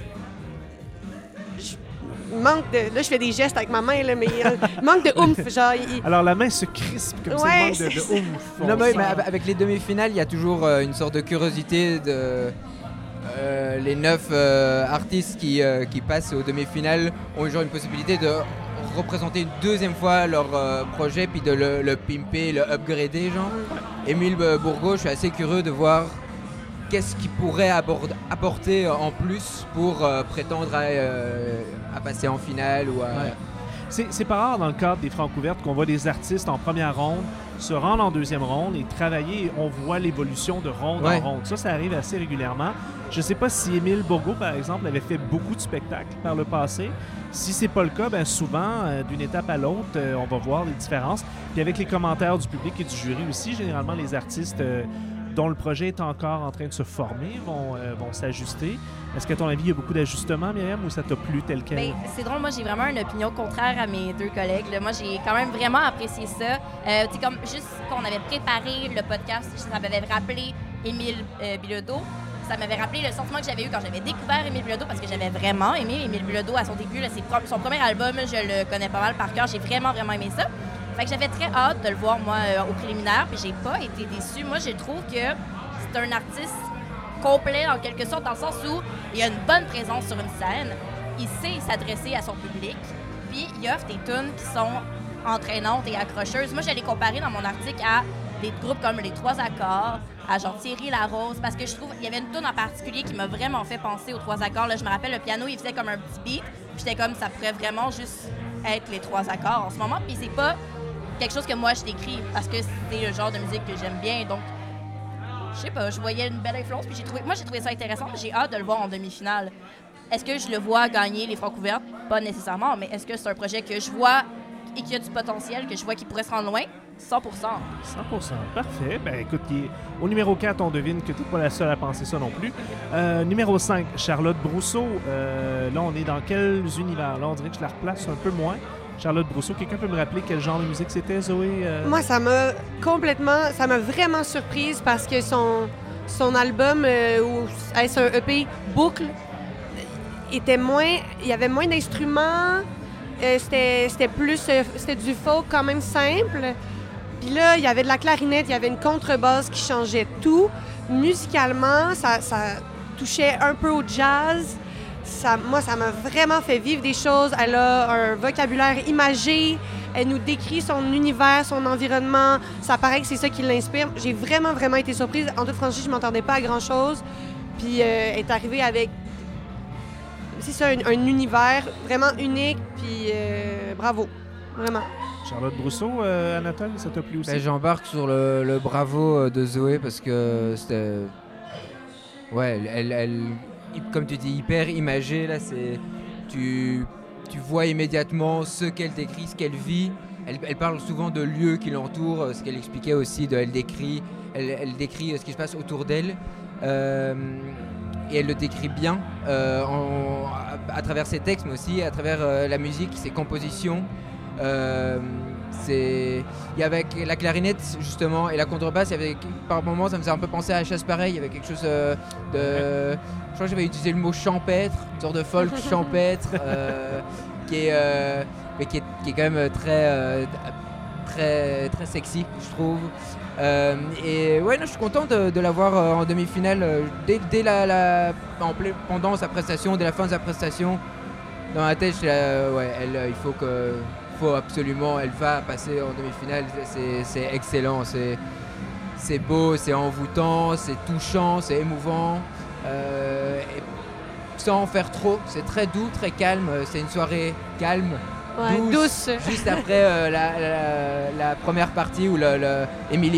manque de là je fais des gestes avec ma main là, mais euh, [laughs] il manque de oomph, genre il- Alors, la main se crispe comme ça, Ouais, il manque de, de c'est- oomph. non, On mais, avec les demi-finales, il y a toujours euh, une sorte de curiosité de. Euh, les neuf euh, artistes qui, euh, qui passent aux demi-finales ont genre une possibilité de représenter une deuxième fois leur projet puis de le, le pimper, le upgrader genre. Émile Bourgault, je suis assez curieux de voir qu'est-ce qu'il pourrait apporter en plus pour prétendre à, à passer en finale ou à... Ouais. C'est c'est pas rare dans le cadre des francs ouvertes qu'on voit des artistes en première ronde se rendre en deuxième ronde et travailler. et On voit l'évolution de ronde Ouais. en ronde. Ça, ça arrive assez régulièrement. Je sais pas si Émile Bourgault, par exemple, avait fait beaucoup de spectacles par le passé. Si c'est pas le cas, ben souvent, euh, d'une étape à l'autre, euh, on va voir les différences. Puis avec les commentaires du public et du jury aussi, généralement, les artistes euh, dont le projet est encore en train de se former vont, euh, vont s'ajuster. Est-ce qu'à ton avis, il y a beaucoup d'ajustements, Myriam, ou ça t'a plu tel quel? Ben, c'est drôle, moi j'ai vraiment une opinion contraire à mes deux collègues. Moi j'ai quand même vraiment apprécié ça. Euh, comme juste qu'on avait préparé le podcast, ça m'avait rappelé Émile euh, Bilodeau. Ça m'avait rappelé le sentiment que j'avais eu quand j'avais découvert Émile Bilodeau parce que j'avais vraiment aimé Émile Bilodeau à son début. son premier album, je le connais pas mal par cœur. J'ai vraiment, vraiment aimé ça. Fait que j'avais très hâte de le voir, moi, euh, au préliminaire, puis j'ai pas été déçue. Moi, je trouve que c'est un artiste complet en quelque sorte, dans le sens où il a une bonne présence sur une scène, il sait s'adresser à son public, puis il offre des tunes qui sont entraînantes et accrocheuses. Moi, j'allais comparer dans mon article à des groupes comme Les Trois Accords, à genre Thierry Larose, parce que je trouve qu'il y avait une tune en particulier qui m'a vraiment fait penser aux Trois Accords. Là, je me rappelle, le piano, il faisait comme un petit beat, puis j'étais comme, ça pourrait vraiment juste être Les Trois Accords en ce moment, puis c'est pas quelque chose que moi je décris, parce que c'est le genre de musique que j'aime bien, donc je sais pas, je voyais une belle influence, puis j'ai trouvé, moi j'ai trouvé ça intéressant, j'ai hâte de le voir en demi-finale. Est-ce que je le vois gagner les francs couvertes? Pas nécessairement, mais est-ce que c'est un projet que je vois et qui a du potentiel, que je vois qui pourrait se rendre loin? 100% 100% Parfait. Ben écoute, au numéro 4, on devine que tu n'es pas la seule à penser ça non plus. Euh, numéro 5, Charlotte Brousseau. Euh, là, on est dans quels univers? Là, on dirait que je la replace un peu moins. Charlotte Brousseau, quelqu'un peut me rappeler quel genre de musique c'était, Zoé? Euh, Moi, ça m'a complètement, ça m'a vraiment surprise parce que son, album, euh, ou est-ce EP, Boucle, était moins, il y avait moins d'instruments, euh, c'était plus, c'était du folk quand même simple. Puis là, il y avait de la clarinette, il y avait une contrebasse qui changeait tout. Musicalement, ça touchait un peu au jazz. Ça, moi, ça m'a vraiment fait vivre des choses. Elle a un vocabulaire imagé. Elle nous décrit son univers, son environnement. Ça paraît que c'est ça qui l'inspire. J'ai vraiment, vraiment été surprise. En toute franchise, je m'attendais pas à grand-chose. Puis euh, elle est arrivée avec, c'est ça, un, un univers vraiment unique. Puis euh, bravo, vraiment. Charlotte Brousseau, euh, Anatole, ça t'a plu aussi? Ben, J'embarque sur le, le bravo euh, de Zoé parce que c'était. Ouais, elle, elle- elle- comme tu dis, hyper imagée. Là, c'est. Tu, tu vois immédiatement ce qu'elle décrit, ce qu'elle vit. Elle, parle souvent de lieux qui l'entourent, euh, ce qu'elle expliquait aussi. Elle, décrit, elle, décrit euh, ce qui se passe autour d'elle. Euh, et elle le décrit bien en- à, travers ses textes, mais aussi à travers la musique, ses compositions. C'est il y avait la clarinette justement et la contrebasse, il y avait par moments ça me faisait un peu penser à la chasse pareil, il y avait quelque chose euh, de je crois que j'avais utilisé le mot champêtre, une sorte de folk [laughs] champêtre euh, qui est euh, mais qui est, qui est quand même très très très sexy, je trouve. Euh, et ouais, non, je suis content de, de l'avoir euh, en demi-finale euh, dès, dès la, la- en ple- pendant sa prestation, dès la fin de sa prestation. Dans la tête, là, ouais, elle, il faut que, faut absolument, elle va passer en demi-finale. C'est- excellent, c'est beau, c'est envoûtant, c'est touchant, c'est émouvant. Euh, et sans en faire trop, c'est très doux, très calme. C'est une soirée calme, Ouais, douce. douce. [laughs] Juste après euh, la, la- la première partie où le,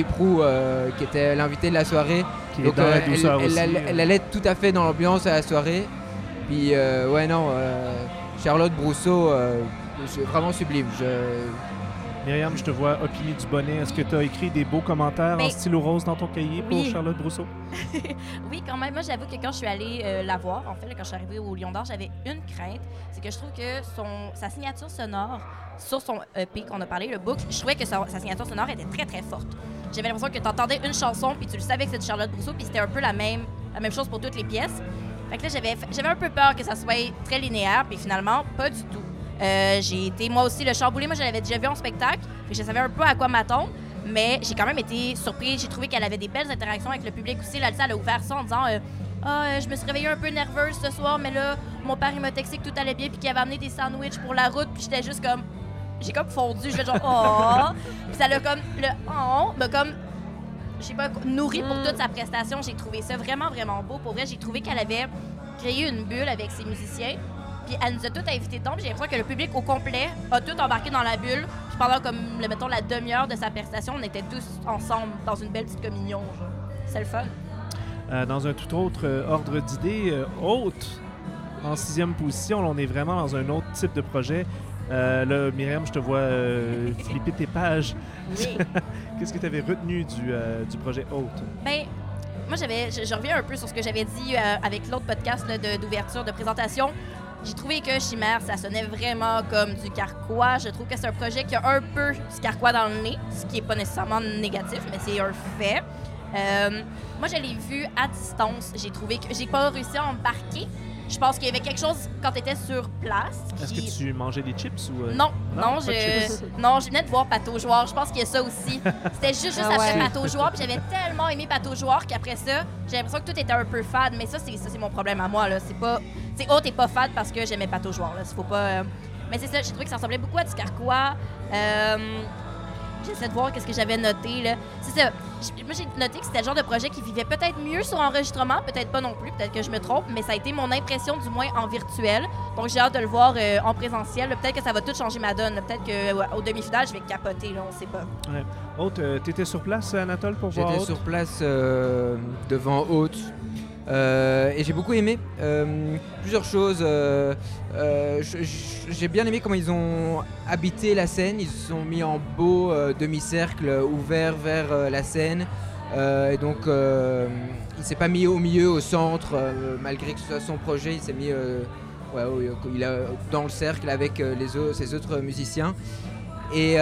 Prou, euh, qui était l'invitée de la soirée, Qui est donc dans la elle, elle aussi. allait- elle allait tout à fait dans l'ambiance à la soirée. Puis euh, ouais non, euh, Charlotte Brousseau, euh, c'est vraiment sublime. Je... Myriam, je te vois opiner du bonnet. Est-ce que tu as écrit des beaux commentaires en Ben, stylo rose dans ton cahier pour oui. Charlotte Brousseau? [laughs] Oui, quand même. Moi, j'avoue que quand je suis allée euh, la voir, en fait, là, quand je suis arrivée au Lion d'Or, j'avais une crainte. C'est que je trouve que son, sa signature sonore sur son EP qu'on a parlé, le book, je trouvais que sa, sa signature sonore était très, très forte. J'avais l'impression que tu entendais une chanson, puis tu le savais que c'était de Charlotte Brousseau, puis c'était un peu la même, la même chose pour toutes les pièces. Fait que là, j'avais, j'avais un peu peur que ça soit très linéaire, puis finalement, pas du tout. Euh, j'ai été, moi aussi, le chamboulé, moi, je l'avais déjà vu en spectacle, je savais un peu à quoi m'attendre. Mais j'ai quand même été surprise. J'ai trouvé qu'elle avait des belles interactions avec le public aussi. Là, elle a ouvert ça en disant euh, Ah, euh, je me suis réveillée un peu nerveuse ce soir, mais là, mon père, il m'a texté que tout allait bien, puis qu'il avait amené des sandwichs pour la route, puis j'étais juste comme. J'ai comme fondu, je fais genre Oh [laughs] Puis ça l'a comme. Le Oh m'a comme. Je sais pas, nourri pour toute sa prestation. J'ai trouvé ça vraiment, vraiment beau. Pour vrai, j'ai trouvé qu'elle avait créé une bulle avec ses musiciens. Puis elle nous a tous invités dedans. puis J'ai l'impression que le public au complet a tout embarqué dans la bulle. Puis pendant comme, le, mettons, la demi-heure de sa prestation, on était tous ensemble dans une belle petite communion. C'est le fun. Euh, dans un tout autre euh, ordre d'idées, euh, haute, en sixième position, là, on est vraiment dans un autre type de projet. Euh, là, Myriam, je te vois euh, [laughs] flipper tes pages. Oui. [laughs] Qu'est-ce que tu avais retenu du, euh, du projet haute? Ben, moi, j'avais, je, je reviens un peu sur ce que j'avais dit euh, avec l'autre podcast là, de- d'ouverture, de, présentation. J'ai trouvé que Chimère, ça sonnait vraiment comme du carquois. Je trouve que c'est un projet qui a un peu du carquois dans le nez, ce qui est pas nécessairement négatif, mais c'est un fait. Euh, moi, je l'ai vu à distance. J'ai trouvé que j'ai pas réussi à embarquer. Je pense qu'il y avait quelque chose quand tu étais sur place. Est-ce que tu mangeais des chips ou. euh, non, Non, je, chips. non, je venais de voir Pato Joueur. Je pense qu'il y a ça aussi. [laughs] C'était juste, juste Ah après ouais. Pato Joueur, puis j'avais tellement aimé Pato Joueur qu'après ça, j'ai l'impression que tout était un peu fade. Mais ça, c'est ça, c'est mon problème à moi là. C'est pas, c'est oh t'es pas fade parce que j'aimais Pato Joueur là. Faut pas. euh, Mais c'est ça, j'ai trouvé que ça ressemblait beaucoup à du carquois. Euh, J'essaie de voir qu'est-ce que j'avais noté là. C'est ça. Moi, j'ai noté que c'était le genre de projet qui vivait peut-être mieux sur enregistrement, peut-être pas non plus, peut-être que je me trompe, mais ça a été mon impression du moins en virtuel. Donc j'ai hâte de le voir euh, en présentiel. Peut-être que ça va tout changer ma donne. Peut-être qu'au demi-finale, je vais capoter, là, on sait pas. Haute, euh, t'étais sur place, Anatole, pour voir J'étais sur place euh, devant Haute euh, et j'ai beaucoup aimé euh, plusieurs choses. euh, j'ai bien aimé comment ils ont habité la scène. Ils se sont mis en beau demi-cercle ouvert vers la scène. Et donc, il s'est pas mis au milieu, au centre, malgré que ce soit son projet. Il s'est mis dans le cercle avec les ses autres musiciens. Et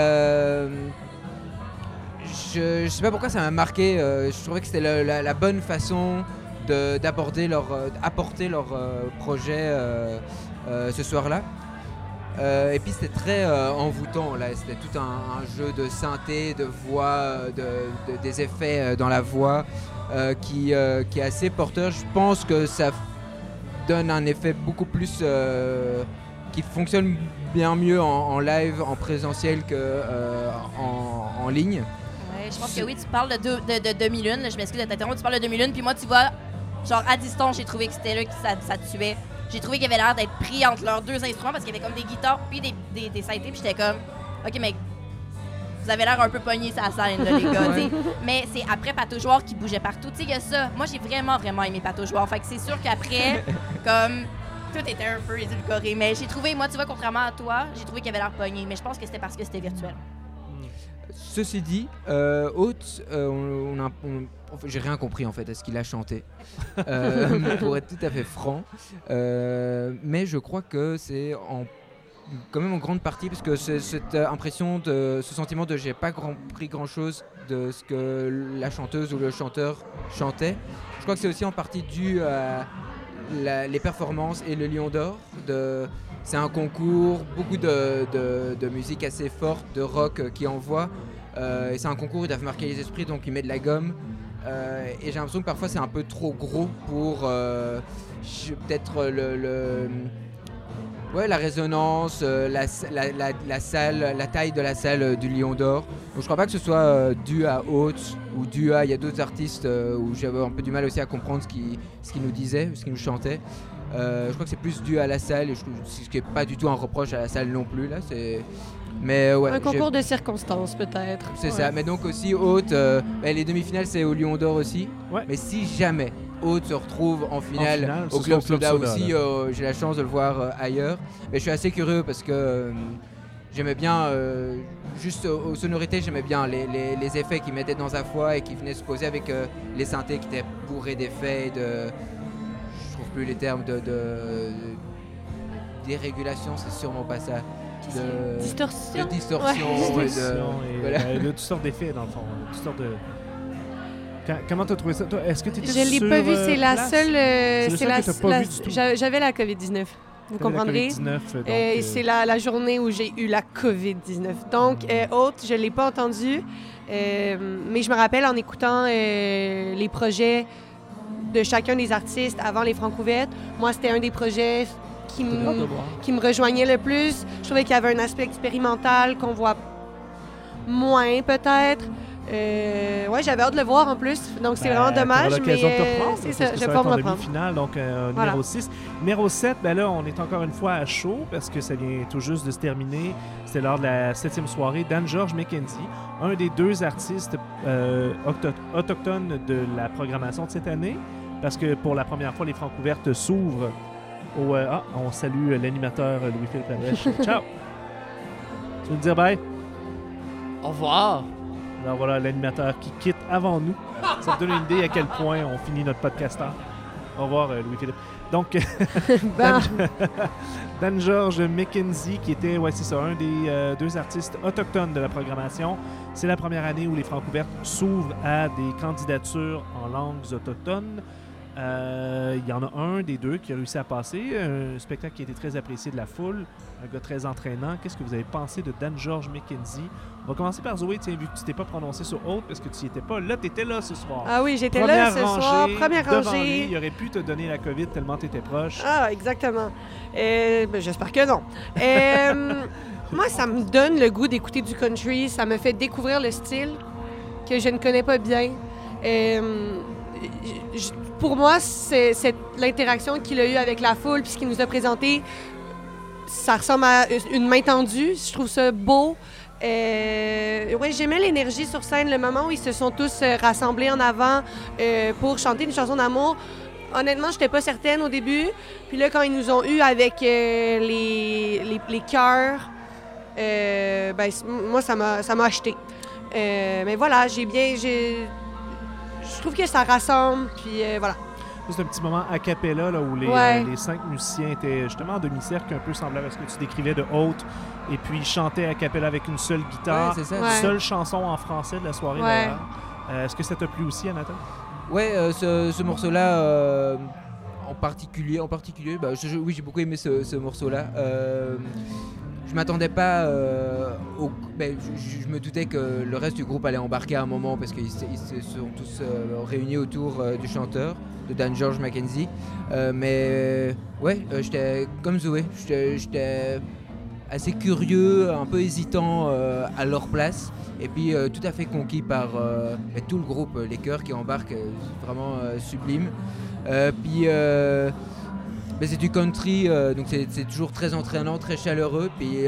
je, je sais pas pourquoi ça m'a marqué. je trouvais que c'était la, bonne façon d'aborder leur, euh, apporter leur euh, projet euh, ce soir-là. Et puis c'était très envoûtant là, c'était tout un, jeu de synthé, de voix, de, de- des effets dans la voix qui, qui est assez porteur. Je pense que ça donne un effet beaucoup plus qui fonctionne bien mieux en, live, en présentiel que en, ligne. Je pense que oui, tu parles de, de, de demi-lune. Je m'excuse de t'interrompre, tu parles de demi-lune. Puis moi, tu vois, genre à distance, j'ai trouvé que c'était là que ça, ça tuait. J'ai trouvé qu'il avait l'air d'être pris entre leurs deux instruments parce qu'il y avait comme des guitares puis des, des, des synthés. Puis j'étais comme, OK, mais vous avez l'air un peu pogné sa scène, là, les gars. Mais c'est après Joueur qui bougeait partout. Tu sais, il y a ça. Moi, j'ai vraiment, vraiment aimé Joueur. Fait que c'est sûr qu'après, [laughs] comme tout était un peu édulcoré. Mais j'ai trouvé, moi, tu vois, contrairement à toi, j'ai trouvé qu'il avait l'air pogné. Mais je pense que c'était parce que c'était virtuel. Ceci dit, euh, Haute, euh, on, on a- on- enfin, j'ai rien compris en fait à ce qu'il a chanté, [laughs] Euh, pour être tout à fait franc. Euh, mais je crois que c'est en quand même en grande partie parce que c'est- cette impression, de, ce sentiment de j'ai pas compris grand chose de ce que la chanteuse ou le chanteur chantait. Je crois que c'est aussi en partie dû à la- les performances et le Lion d'Or. de- C'est un concours, beaucoup de, de- musique assez forte, de rock euh, qui envoie. Euh, et c'est un concours, ils doivent marquer les esprits, donc ils mettent de la gomme. Euh, et j'ai l'impression que parfois c'est un peu trop gros pour euh, peut-être le, ouais, la résonance, la, la- salle, la taille de la salle du Lion d'Or. Donc je crois pas que ce soit dû à Haute ou dû à. Il y a d'autres artistes où j'avais un peu du mal aussi à comprendre ce qu'ils nous disaient, ce qu'ils nous chantaient. Euh, je crois que c'est plus dû à la salle, et je, ce qui est pas du tout un reproche à la salle non plus là. C'est mais ouais. Un concours de circonstances, peut-être. c'est Ouais. ça, mais donc aussi Haute, euh, bah, les demi-finales c'est au Lion d'Or aussi. Ouais. Mais si jamais Haute se retrouve en finale, au Club Club Soda, Soda, aussi, euh, j'ai la chance de le voir euh, ailleurs. Mais je suis assez curieux parce que euh, j'aimais bien, euh, juste aux, sonorités, j'aimais bien les, les- les effets qu'ils mettaient dans sa voix et qui venaient se poser avec euh, les synthés qui étaient bourrés d'effets, et de. Plus les termes de. de dérégulation, c'est sûrement pas ça. De, Distorsion. de distorsion. Ouais. et de- Distorsion et, voilà. euh, de toutes sortes d'effets, dans le fond. de Toutes sortes de... Comment t'as trouvé ça? Toi, Est-ce que tu étais Je l'ai pas vu, euh, c'est la place? seule. euh, C'est la, que t'as pas la- vu du tout. j'a- J'avais la COVID-19. Vous comprendrez. COVID-19, donc, Euh, euh, et c'est la, la journée où j'ai eu la COVID-19. Donc, euh, haute, je ne l'ai pas entendu. Euh, mais je me rappelle en écoutant euh, les projets de chacun des artistes avant les Francouvertes. Moi, c'était un des projets qui me, qui me rejoignait le plus. Je trouvais qu'il y avait un aspect expérimental qu'on voit moins, peut-être. Euh, ouais, j'avais hâte de le voir en plus. Donc, c'est Ben, vraiment dommage. mais euh, c'est ça, je vais être me en reprendre. demi-finale, donc euh, Voilà. numéro 6. Numéro 7, ben là, on est encore une fois à chaud parce que ça vient tout juste de se terminer. C'était lors de la septième soirée. Dan George McKenzie, un des deux artistes euh, autochtones de la programmation de cette année, parce que pour la première fois, les Francs ouvertes s'ouvrent au... euh, ah, on salue l'animateur Louis-Philippe Lavèche. [laughs] Ciao! Tu veux me dire bye? Au revoir. Alors voilà, l'animateur qui quitte avant nous. Ça te donne une idée à quel point on finit notre podcasteur. Au revoir, euh, Louis-Philippe. Donc, [laughs] [laughs] Dan George McKenzie, qui était, ouais, c'est ça, un des euh, deux artistes autochtones de la programmation. C'est la première année où les Francs ouvertes s'ouvrent à des candidatures en langues autochtones. Euh, Il y en a un des deux qui a réussi à passer. Un spectacle qui a été très apprécié de la foule. Un gars très entraînant. Qu'est-ce que vous avez pensé de Dan George McKenzie? On va commencer par Zoé, tiens, vu que tu t'es pas prononcé sur Haute parce que tu y étais pas. Là, tu étais là ce soir. ah oui, j'étais là ce soir. Première lui. rangée. Il aurait pu te donner la COVID tellement tu étais proche. Ah, exactement. Euh, ben, J'espère que non. Euh, [laughs] moi, ça me donne le goût d'écouter du country. Ça me fait découvrir le style que je ne connais pas bien. Euh, j- j- pour moi, c'est l'interaction qu'il a eue avec la foule puis ce qu'il nous a présenté. Ça ressemble à une main tendue. Je trouve ça beau. Euh, ouais, j'aimais l'énergie sur scène, le moment où ils se sont tous euh, rassemblés en avant euh, pour chanter une chanson d'amour. Honnêtement, j'étais pas certaine au début. Puis là, quand ils nous ont eu avec euh, les, les, euh, ben, moi, ça m'a acheté. Mais voilà, j'ai bien. Je trouve que ça rassemble. Puis euh, voilà. C'est un petit moment a cappella là, où les, Ouais. euh, les cinq musiciens étaient justement en demi-cercle, un peu semblable à ce que tu décrivais de haute. Et puis ils chantaient a cappella avec une seule guitare. Ouais, ça. Ouais. Seule chanson en français de la soirée Ouais. d'ailleurs. Euh, Est-ce que ça t'a plu aussi, Anatole? Ouais, euh, ce, ce morceau-là, euh, en particulier, en particulier, bah, oui, j'ai beaucoup aimé ce, ce morceau-là. Euh, je m'attendais pas euh, je, me doutais que le reste du groupe allait embarquer à un moment parce qu'ils se, sont tous euh, réunis autour euh, du chanteur, de Dan George Mackenzie. Mais ouais, j'étais comme Zoé, j'étais assez curieux, un peu hésitant euh, à leur place. Et puis euh, tout à fait conquis par euh, ben, tout le groupe, les chœurs qui embarquent, vraiment sublime. Puis ben, c'est du country, donc c'est toujours très entraînant, très chaleureux. Puis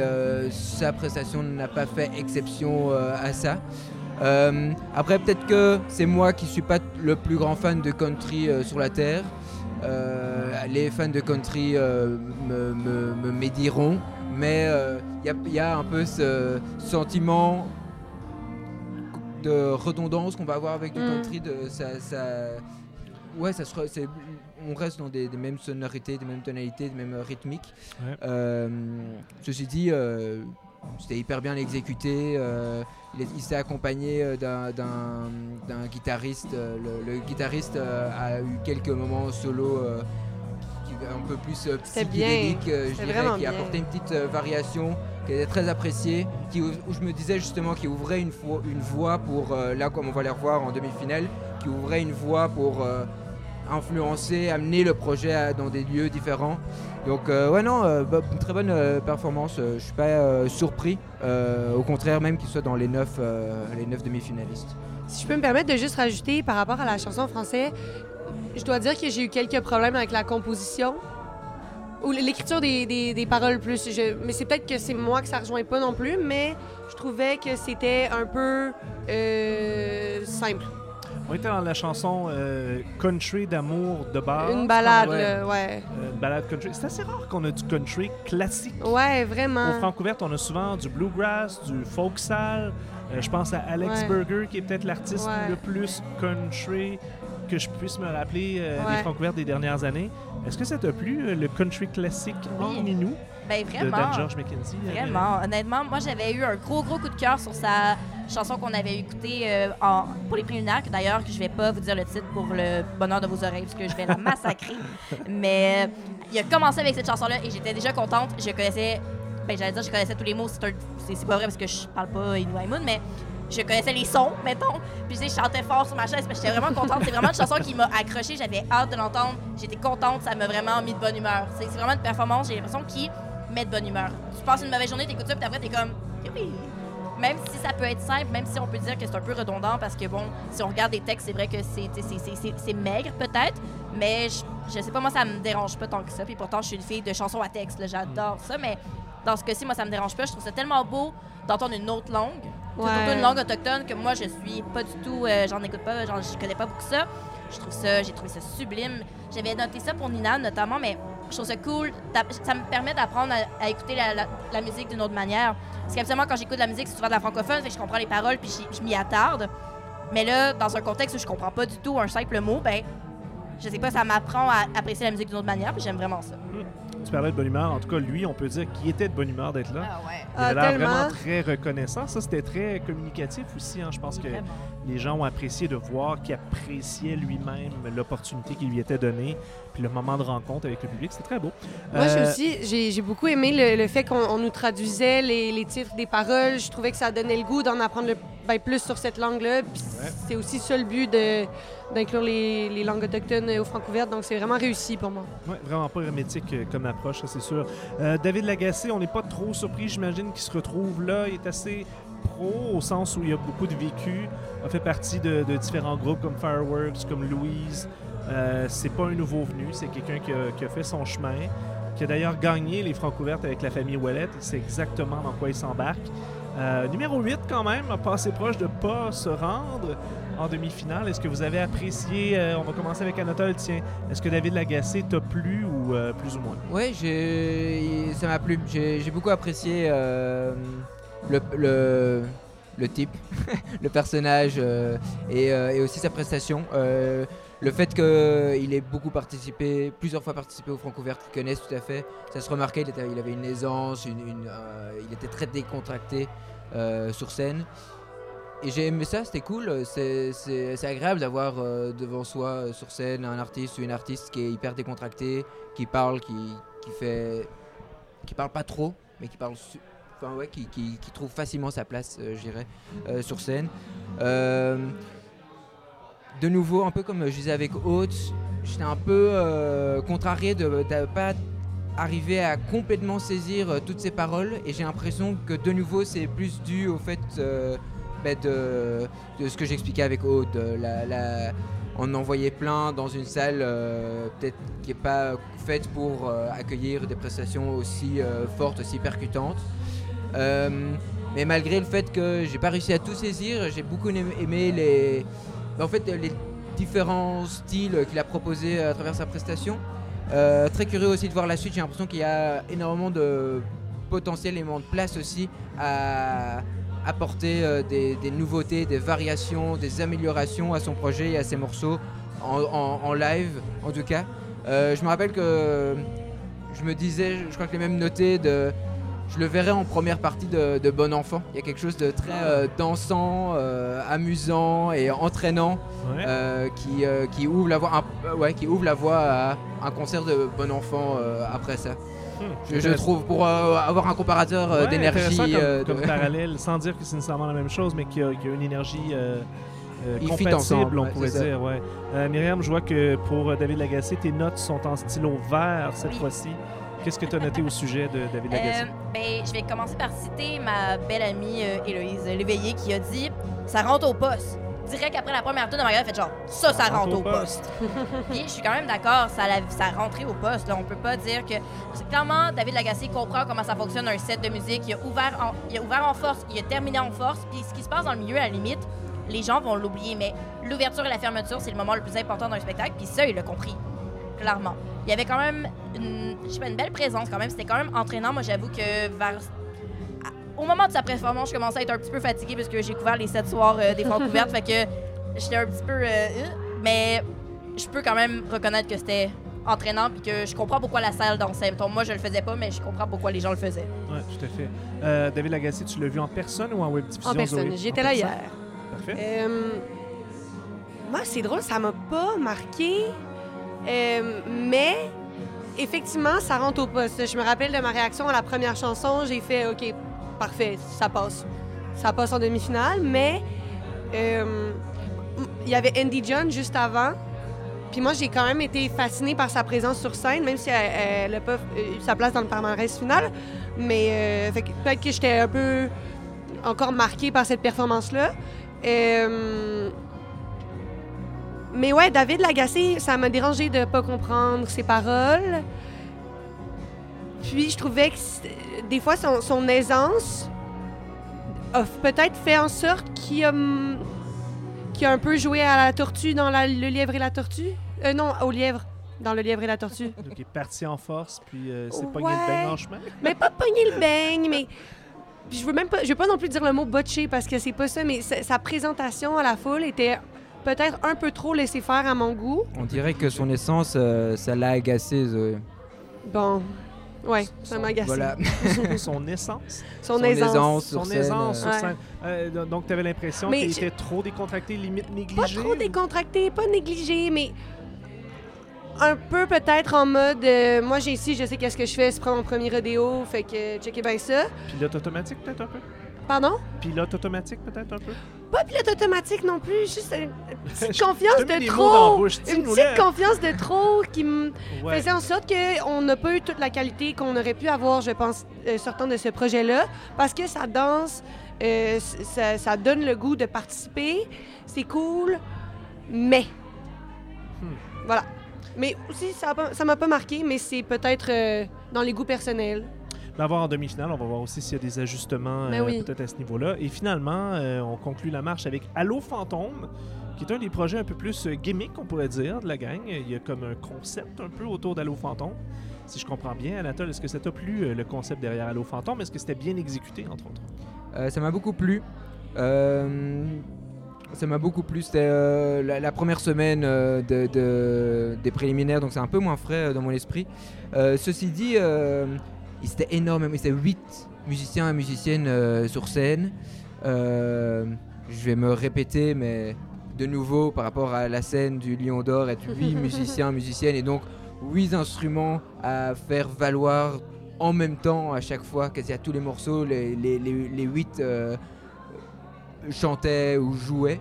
sa prestation n'a pas fait exception à ça. Après, peut-être que c'est moi qui suis pas le plus grand fan de country sur la terre. Les fans de country me, me- me médiront, mais il y, a, y a un peu ce sentiment de redondance qu'on va avoir avec du Mm. country. De, ça, ça- ouais, ça sera, c'est- on reste dans des, des mêmes sonorités, des mêmes tonalités, des mêmes euh, rythmiques. Ouais. Euh, ceci dit, euh, c'était hyper bien exécuté. euh, il est- il s'est accompagné euh, d'un- d'un d'un guitariste. euh, le, le guitariste euh, a eu quelques moments solo euh, un peu plus euh, psychédéliques, euh, je dirais, qui a bien. apporté une petite euh, variation qui était très appréciée, qui, où je me disais justement qu'il ouvrait une, une voie pour, là comme on va les revoir en demi-finale, qui ouvrait une voie pour influencer, amener le projet à- dans des lieux différents. Donc euh, ouais non, euh, bah, une très bonne euh, performance, je suis pas surpris, au contraire même qu'il soit dans les neuf, euh, les neuf demi-finalistes. Si je peux me permettre de juste rajouter par rapport à la chanson en français, je dois dire que j'ai eu quelques problèmes avec la composition ou l'écriture des, des- des paroles plus. Je- mais c'est peut-être que c'est moi que ça rejoint pas non plus, mais je trouvais que c'était un peu euh, simple. On était dans la chanson euh, Country d'amour de base. Une balade, ouais. là, ouais. Euh, une balade country. C'est assez rare qu'on a du country classique. Ouais, vraiment. Au Francouverte, on a souvent du bluegrass, du folk sal. Euh, je pense à Alex Ouais. Berger, qui est peut-être l'artiste Ouais. le plus country que je puisse me rappeler euh, des Ouais. Francouvertes des dernières années. Est-ce que ça t'a plu, euh, le country classique Oui. en minou Ben de vraiment. Dan George McKenzie? euh, Vraiment. Honnêtement, moi, j'avais eu un gros, gros coup de cœur sur sa chanson qu'on avait écoutée euh, en- pour les préliminaires, que d'ailleurs, que je vais pas vous dire le titre pour le bonheur de vos oreilles, parce que je vais la massacrer. [laughs] Mais il a commencé avec cette chanson-là et j'étais déjà contente. Je connaissais, ben j'allais dire, je connaissais tous les mots. C'est un- pas vrai parce que je parle pas Inuit Moon, mais je connaissais les sons, mettons. Puis je chantais fort sur ma chaise, que j'étais vraiment contente. C'est vraiment une chanson qui m'a accrochée. J'avais hâte de l'entendre. J'étais contente. Ça m'a vraiment mis de bonne humeur. C'est vraiment une performance, j'ai l'impression, qui met de bonne humeur. Tu passes une mauvaise journée, t'écoutes ça, puis après, t'es comme. Youpi! Même si ça peut être simple, même si on peut dire que c'est un peu redondant, parce que bon, si on regarde des textes, c'est vrai que c'est- maigre peut-être, mais je, je sais pas, moi ça me dérange pas tant que ça. Puis pourtant, je suis une fille de chansons à texte, j'adore ça, mais dans ce cas-ci, moi ça me dérange pas. Je trouve ça tellement beau d'entendre une autre langue, Ouais. surtout une langue autochtone que moi je suis pas du tout, euh, j'en écoute pas, genre, je connais pas beaucoup ça. Je trouve ça, j'ai trouvé ça sublime. J'avais noté ça pour Nina notamment, mais je trouve ça cool. Ça me permet d'apprendre à, à écouter la, la- la musique d'une autre manière. Parce qu'habituellement, quand j'écoute de la musique, c'est souvent de la francophone, fait que je comprends les paroles puis je m'y attarde. Mais là, dans un contexte où je comprends pas du tout un simple mot, ben, je sais pas, ça m'apprend à apprécier la musique d'une autre manière, puis j'aime vraiment ça. Tu parlais de bonne humeur. En tout cas, lui, on peut dire qu'il était de bonne humeur d'être là. Ah ouais. Il a Ah, l'air vraiment très reconnaissant. Ça, c'était très communicatif aussi. hein. Je pense que Vraiment. les gens ont apprécié de voir qu'il appréciait lui-même l'opportunité qui lui était donnée. Puis le moment de rencontre avec le public, c'était très beau. Moi, j'ai Euh, aussi, j'ai beaucoup aimé le, le fait qu'on on nous traduisait les, les titres des paroles. Je trouvais que ça donnait le goût d'en apprendre le- ben, plus sur cette langue-là. Puis Ouais. c'est aussi ça le but de- d'inclure les, les langues autochtones au Francouverte. Donc, c'est vraiment réussi pour moi. Ouais, vraiment pas hermétique euh, comme approche, ça c'est sûr. Euh, David Lagacé, on n'est pas trop surpris, j'imagine, qu'il se retrouve là. Il est assez pro au sens où il a beaucoup de vécu, a fait partie de, de différents groupes comme Fireworks, comme Louise. Euh, c'est pas un nouveau venu, c'est quelqu'un qui a, qui a fait son chemin, qui a d'ailleurs gagné les Francouvertes avec la famille Ouellette. Il sait exactement dans quoi il s'embarque. Euh, numéro 8 quand même, a passé proche de pas se rendre en demi-finale. Est-ce que vous avez apprécié, euh, on va commencer avec Anatole, tiens, est-ce que David Lagacé t'a plu ou euh, plus ou moins? J'ai- ça m'a plu. J'ai beaucoup apprécié le, le, le type, [laughs] le personnage et aussi sa prestation. Le fait qu'il ait beaucoup participé, plusieurs fois participé au Francouverte, qu'il connaisse tout à fait, ça se remarquait. Il, avait une aisance, euh, il était très décontracté euh, sur scène. Et j'ai aimé ça, c'était cool. C'est- agréable d'avoir euh, devant soi sur scène un artiste ou une artiste qui est hyper décontracté, qui parle, qui, fait. qui parle pas trop, mais qui parle. Enfin, ouais, qui, qui- trouve facilement sa place, je dirais, sur scène. De nouveau, un peu comme je disais avec Haute, j'étais un peu euh, contrarié de ne pas arriver à complètement saisir euh, toutes ces paroles et j'ai l'impression que de nouveau c'est plus dû au fait euh, bah, de, ce que j'expliquais avec euh, La, la- on en voyait plein dans une salle peut-être qui n'est pas faite pour accueillir des prestations aussi fortes, aussi percutantes. Mais malgré le fait que j'ai pas réussi à tout saisir, j'ai beaucoup aimé les, en fait, les différents styles qu'il a proposés à travers sa prestation. Euh, très curieux aussi de voir la suite. J'ai l'impression qu'il y a énormément de potentiel, énormément de place aussi à apporter euh, des, nouveautés, des variations, des améliorations à son projet et à ses morceaux en, live en tout cas. Euh, je me rappelle que je me disais, je crois que les mêmes notés de. Je le verrais en première partie de, de Bon Enfant. Il y a quelque chose de très euh, dansant, euh, amusant et entraînant Ouais. euh, qui, qui ouvre la voie, un- ouais, qui ouvre la voie à un concert de Bon Enfant après ça. Hmm. Je, trouve pour avoir un comparateur Ouais, d'énergie. comme, de- parallèle, sans dire que c'est nécessairement la même chose, mais qu'il y, a- une énergie euh, compatible, ensemble, on pourrait dire. Ouais. Euh, Myriam, je vois que pour David Lagacé, tes notes sont en stylo vert cette Oui. fois-ci. Qu'est-ce que tu as noté au sujet de David Lagacé? Euh, ben, je vais commencer par citer ma belle amie euh, Héloïse Léveillé qui a dit Ça rentre au poste. Direct après la première tour de Margaret, fait genre Ça, ça rentre au poste. [laughs] Puis je suis quand même d'accord, ça, la- ça rentrait au poste. Là. On peut pas dire que. Clairement, David Lagacé comprend comment ça fonctionne un set de musique. Il a ouvert en, il a ouvert en force, il a terminé en force. Puis ce qui se passe dans le milieu, à la limite, les gens vont l'oublier. Mais l'ouverture et la fermeture, c'est le moment le plus important d'un spectacle. Puis ça, il l'a compris. Clairement. Il y avait quand même une, je sais pas, une belle présence quand même. C'était quand même entraînant. Moi, j'avoue que vers au moment de sa performance, je commençais à être un petit peu fatiguée parce que j'ai couvert les sept soirs euh, des fois couvertes. [laughs] fait que j'étais un petit peu. euh, euh, mais je peux quand même reconnaître que c'était entraînant puis que je comprends pourquoi la salle dansait. Moi, je le faisais pas, mais je comprends pourquoi les gens le faisaient. Oui, tout à fait. Euh, David Lagacé, tu l'as vu en personne ou en web diffusion? En personne. J'étais là personne? hier. Parfait. Euh, moi, c'est drôle, ça m'a pas marqué. Euh, mais effectivement, ça rentre au poste. Je me rappelle de ma réaction à la première chanson. J'ai fait OK, parfait, ça passe. Ça passe en demi-finale, mais euh, il y avait Andy John juste avant. Puis moi, j'ai quand même été fascinée par sa présence sur scène, même si elle n'a pas eu sa place dans le palmarès final. Mais euh, peut-être que j'étais un peu encore marquée par cette performance-là. Euh, mais ouais, David Lagacé, ça m'a dérangé de pas comprendre ses paroles. Puis je trouvais que des fois son, son aisance a peut-être fait en sorte qu'il a, un peu joué à la tortue dans la- le lièvre et la tortue. Euh, non, au lièvre. Dans le lièvre et la tortue. [laughs] Donc, il est parti en force, puis euh, c'est Ouais. [laughs] pogné le beigne en chemin. Mais pas pogner le beigne, mais. Puis je veux même pas. Je veux pas non plus dire le mot botché parce que c'est pas ça, mais sa, sa présentation à la foule était peut-être un peu trop laissée faire à mon goût. On dirait que son essence, euh, ça l'a agacé. Zoé. Bon. Ouais, ça m'a agacé. Voilà. [laughs] Son essence? Son, Son aisance. aisance. sur Son scène, aisance euh, sur Ouais. scène. Euh, donc, tu avais l'impression qu'il je- était trop décontracté, limite négligé? Pas trop décontracté, pas négligé, mais un peu peut-être en mode euh, moi j'ai ici, je sais qu'est-ce que je fais, c'est prendre mon premier rodéo, fait que checkez bien ça. Pilote automatique, peut-être un peu? Pardon? Pilote automatique, peut-être un peu? Pas pilote automatique non plus, juste une petite [laughs] confiance de trop. bouche, Une petite confiance de trop qui me Ouais. faisait en sorte qu'on n'a pas eu toute la qualité qu'on aurait pu avoir, je pense, euh, sortant de ce projet-là, parce que ça danse, euh, ça, ça donne le goût de participer, c'est cool, mais... Hmm. Voilà. Mais aussi, ça m'a pas marqué, mais c'est peut-être euh, dans les goûts personnels. On va voir en demi-finale. On va voir aussi s'il y a des ajustements Ben euh, oui. peut-être à ce niveau-là. Et finalement, euh, on conclut la marche avec Allo Fantôme, qui est un des projets un peu plus euh, gimmick, on pourrait dire, de la gang. Il y a comme un concept un peu autour d'Allo Fantôme. Si je comprends bien, Anatole, est-ce que ça t'a plu, euh, le concept derrière Allo Fantôme? Est-ce que c'était bien exécuté, entre autres? Euh, ça m'a beaucoup plu. Euh, ça m'a beaucoup plu. C'était euh, la, la première semaine euh, de, de- des préliminaires, donc c'est un peu moins frais euh, dans mon esprit. Euh, ceci dit, euh, c'était énorme. C'était 8 musiciens et musiciennes euh, sur scène. Euh, je vais me répéter, mais de nouveau, par rapport à la scène du Lion d'Or, être 8 [laughs] musiciens, musiciennes, et donc 8 instruments à faire valoir en même temps à chaque fois, quasi à tous les morceaux, les, les, les, les 8 euh, chantaient ou jouaient.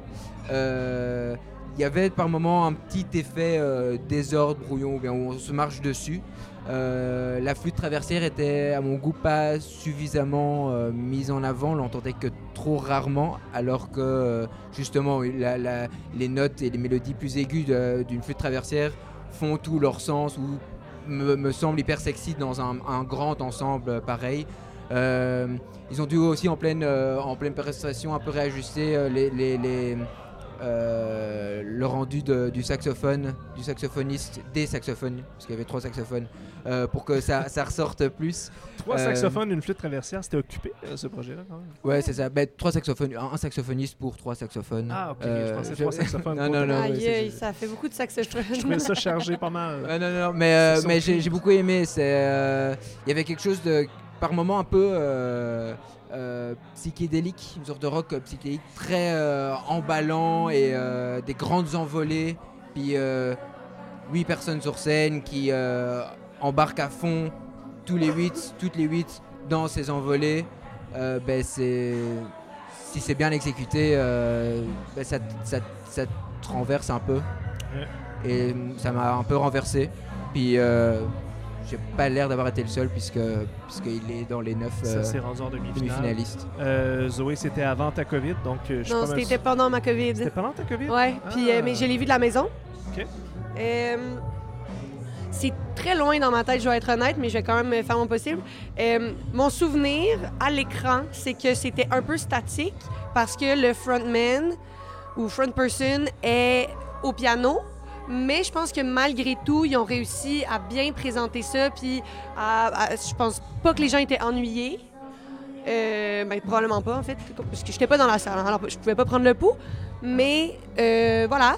Il y avait par moments un petit effet désordre, brouillon, ou bien où on se marche dessus. Euh, la flûte traversière était à mon goût pas suffisamment euh, mise en avant, l'entendait que trop rarement, alors que euh, justement les notes et les mélodies plus aiguës d'une flûte traversière font tout leur sens ou me, semblent hyper sexy dans un, grand ensemble pareil. Ils ont dû aussi en pleine, en pleine prestation un peu réajuster les- euh, le rendu de- du saxophone, du saxophoniste, des saxophones, parce qu'il y avait trois saxophones, euh, pour que ça, ça ressorte plus. Trois Euh, saxophones, une flûte traversière, c'était occupé ce projet-là quand même? Ouais, c'est ça. Ben, trois saxophones, un, un saxophoniste pour trois saxophones. Ah, ok, je pensais trois saxophones non, non, non, ouais, ça fait beaucoup de Je trouvais ça chargé pas mal. Non, non, non, mais, euh, mais j'ai beaucoup aimé. C'est, euh, il y avait quelque chose de, par moment un peu psychédélique, une sorte de rock euh, psychédélique très euh, emballant et euh, des grandes envolées. Puis euh, huit personnes sur scène qui euh, embarquent à fond tous les huit, toutes les huit dans ces envolées. Euh, ben c'est, si c'est bien exécuté, euh, ben ça, ça, ça te renverse un peu. Et ça m'a un peu renversé. Puis euh, j'ai pas l'air d'avoir été le seul puisque puisqu'il est dans les neuf Ça euh, s'est rendu en demi-finale. demi-finalistes. Euh, Zoé, c'était avant ta COVID, donc euh, je suis Non, c'était pendant ma COVID. C'était pendant ta COVID? Ouais, puis euh, mais je l'ai vu de la maison. Ok. Euh, c'est très loin dans ma tête, je dois être honnête, mais je vais quand même faire mon possible. Euh, mon souvenir à l'écran, c'est que c'était un peu statique parce que le frontman ou front person est au piano. Mais je pense que malgré tout, ils ont réussi à bien présenter ça. Puis à- à- je pense pas que les gens étaient ennuyés. Euh, ben, probablement pas, en fait, parce que j'étais pas dans la salle. Alors, je pouvais pas prendre le pouls. Mais euh, voilà.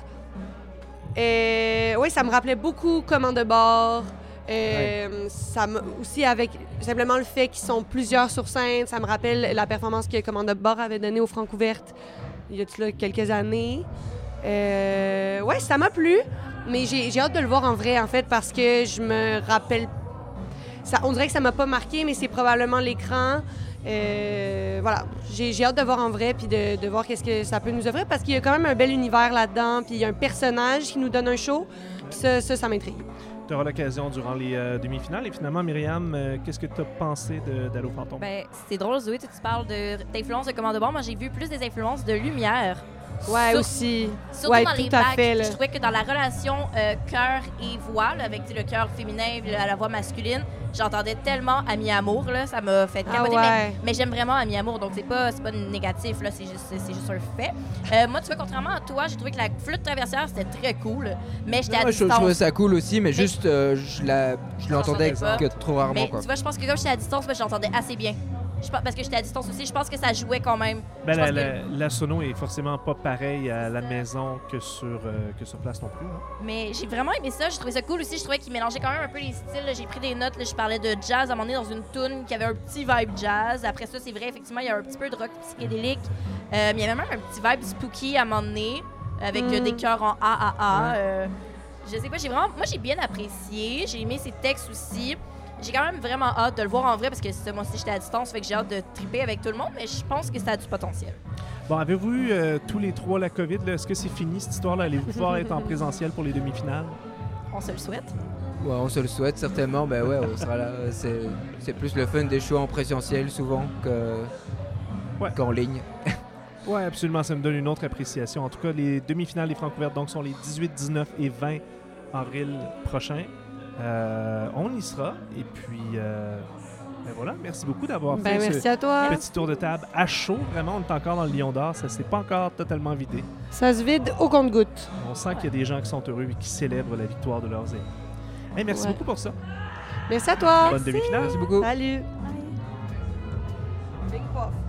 Euh, oui, ça me rappelait beaucoup Commande de bord. Euh, ça me- aussi avec simplement le fait qu'ils sont plusieurs sur scène, ça me rappelle la performance que Commande de bord avait donnée au Francouverte il y a quelques années. Euh, ouais, ça m'a plu, mais j'ai j'ai hâte de le voir en vrai en fait parce que je me rappelle. Ça, on dirait que ça m'a pas marqué, mais c'est probablement l'écran. Euh, voilà, j'ai j'ai hâte de voir en vrai puis de, de voir qu'est-ce que ça peut nous offrir parce qu'il y a quand même un bel univers là-dedans, puis il y a un personnage qui nous donne un show. Puis ça, ça, ça m'intrigue. Tu auras l'occasion durant les euh, demi-finales. Et finalement, Myriam, euh, qu'est-ce que tu as pensé d'Allo Fantôme? Ben, c'est drôle, Zoé, tu tu parles de- d'influence de, commande de bord. Moi, j'ai vu plus des influences de lumière. Ouais, Sur- aussi. Surtout Ouais, dans tout les à bacs, fait, là. je trouvais que dans la relation euh, cœur et voix, là, avec tu sais, le cœur féminin et la, la voix masculine, j'entendais tellement Ami Amour, là, ça m'a fait Ah capoter. ouais. Mais, mais j'aime vraiment Ami Amour, donc c'est pas, c'est pas négatif, là, c'est juste, c'est c'est juste un fait. Euh, moi, tu vois, contrairement à toi, j'ai trouvé que la flûte traversière, c'était très cool, mais j'étais à Ouais, je, je distance. trouvais ça cool aussi, mais juste euh, je la- je l'entendais j'entendais que trop rarement. mais Quoi. tu vois, je pense que comme j'étais à distance, moi, j'entendais assez bien. Je pense, parce que j'étais à distance aussi, je pense que ça jouait quand même. Ben, la, pense que- la- la sono est forcément pas pareille à la maison que sur, euh, que sur place non plus. hein. Mais j'ai vraiment aimé ça. J'ai trouvé ça cool aussi. Je trouvais qu'il mélangeait quand même un peu les styles. J'ai pris des notes. là. Je parlais de jazz à un moment donné dans une tune qui avait un petit vibe jazz. Après ça, c'est vrai, effectivement, il y a un petit peu de rock psychédélique. Euh, mais il y avait même un petit vibe spooky à un moment donné, avec euh, Mm. des chœurs en AAA. Ouais. Euh, je sais pas, j'ai vraiment. Moi, j'ai bien apprécié. J'ai aimé ses textes aussi. J'ai quand même vraiment hâte de le voir en vrai parce que c'est- moi aussi j'étais à distance, fait que j'ai hâte de triper avec tout le monde, mais je pense que ça a du potentiel. Bon, avez-vous eu euh, tous les trois la COVID? Est-ce que c'est fini cette histoire-là? Allez-vous pouvoir être en présentiel pour les demi-finales? On se le souhaite. Ouais, on se le souhaite certainement. Ben ouais, on sera là. C'est c'est plus le fun des shows en présentiel souvent que Ouais. qu'en ligne. [laughs] Oui, absolument. Ça me donne une autre appréciation. En tout cas, les demi-finales des Francouvertes donc, sont les 18, 19 et 20 avril prochains. Euh, on y sera. Et puis, euh, ben voilà. Merci beaucoup d'avoir Ben, fait merci ce à toi. petit tour de table à chaud. Vraiment, on est encore dans le Lion d'Or. Ça s'est pas encore totalement vidé. Ça se vide au compte-goutte. On sent qu'il y a des gens qui sont heureux et qui célèbrent la victoire de leurs amis. Hey, merci Ouais. beaucoup pour ça. Merci à toi. Bonne demi-finale. Merci beaucoup. Salut. Big puff.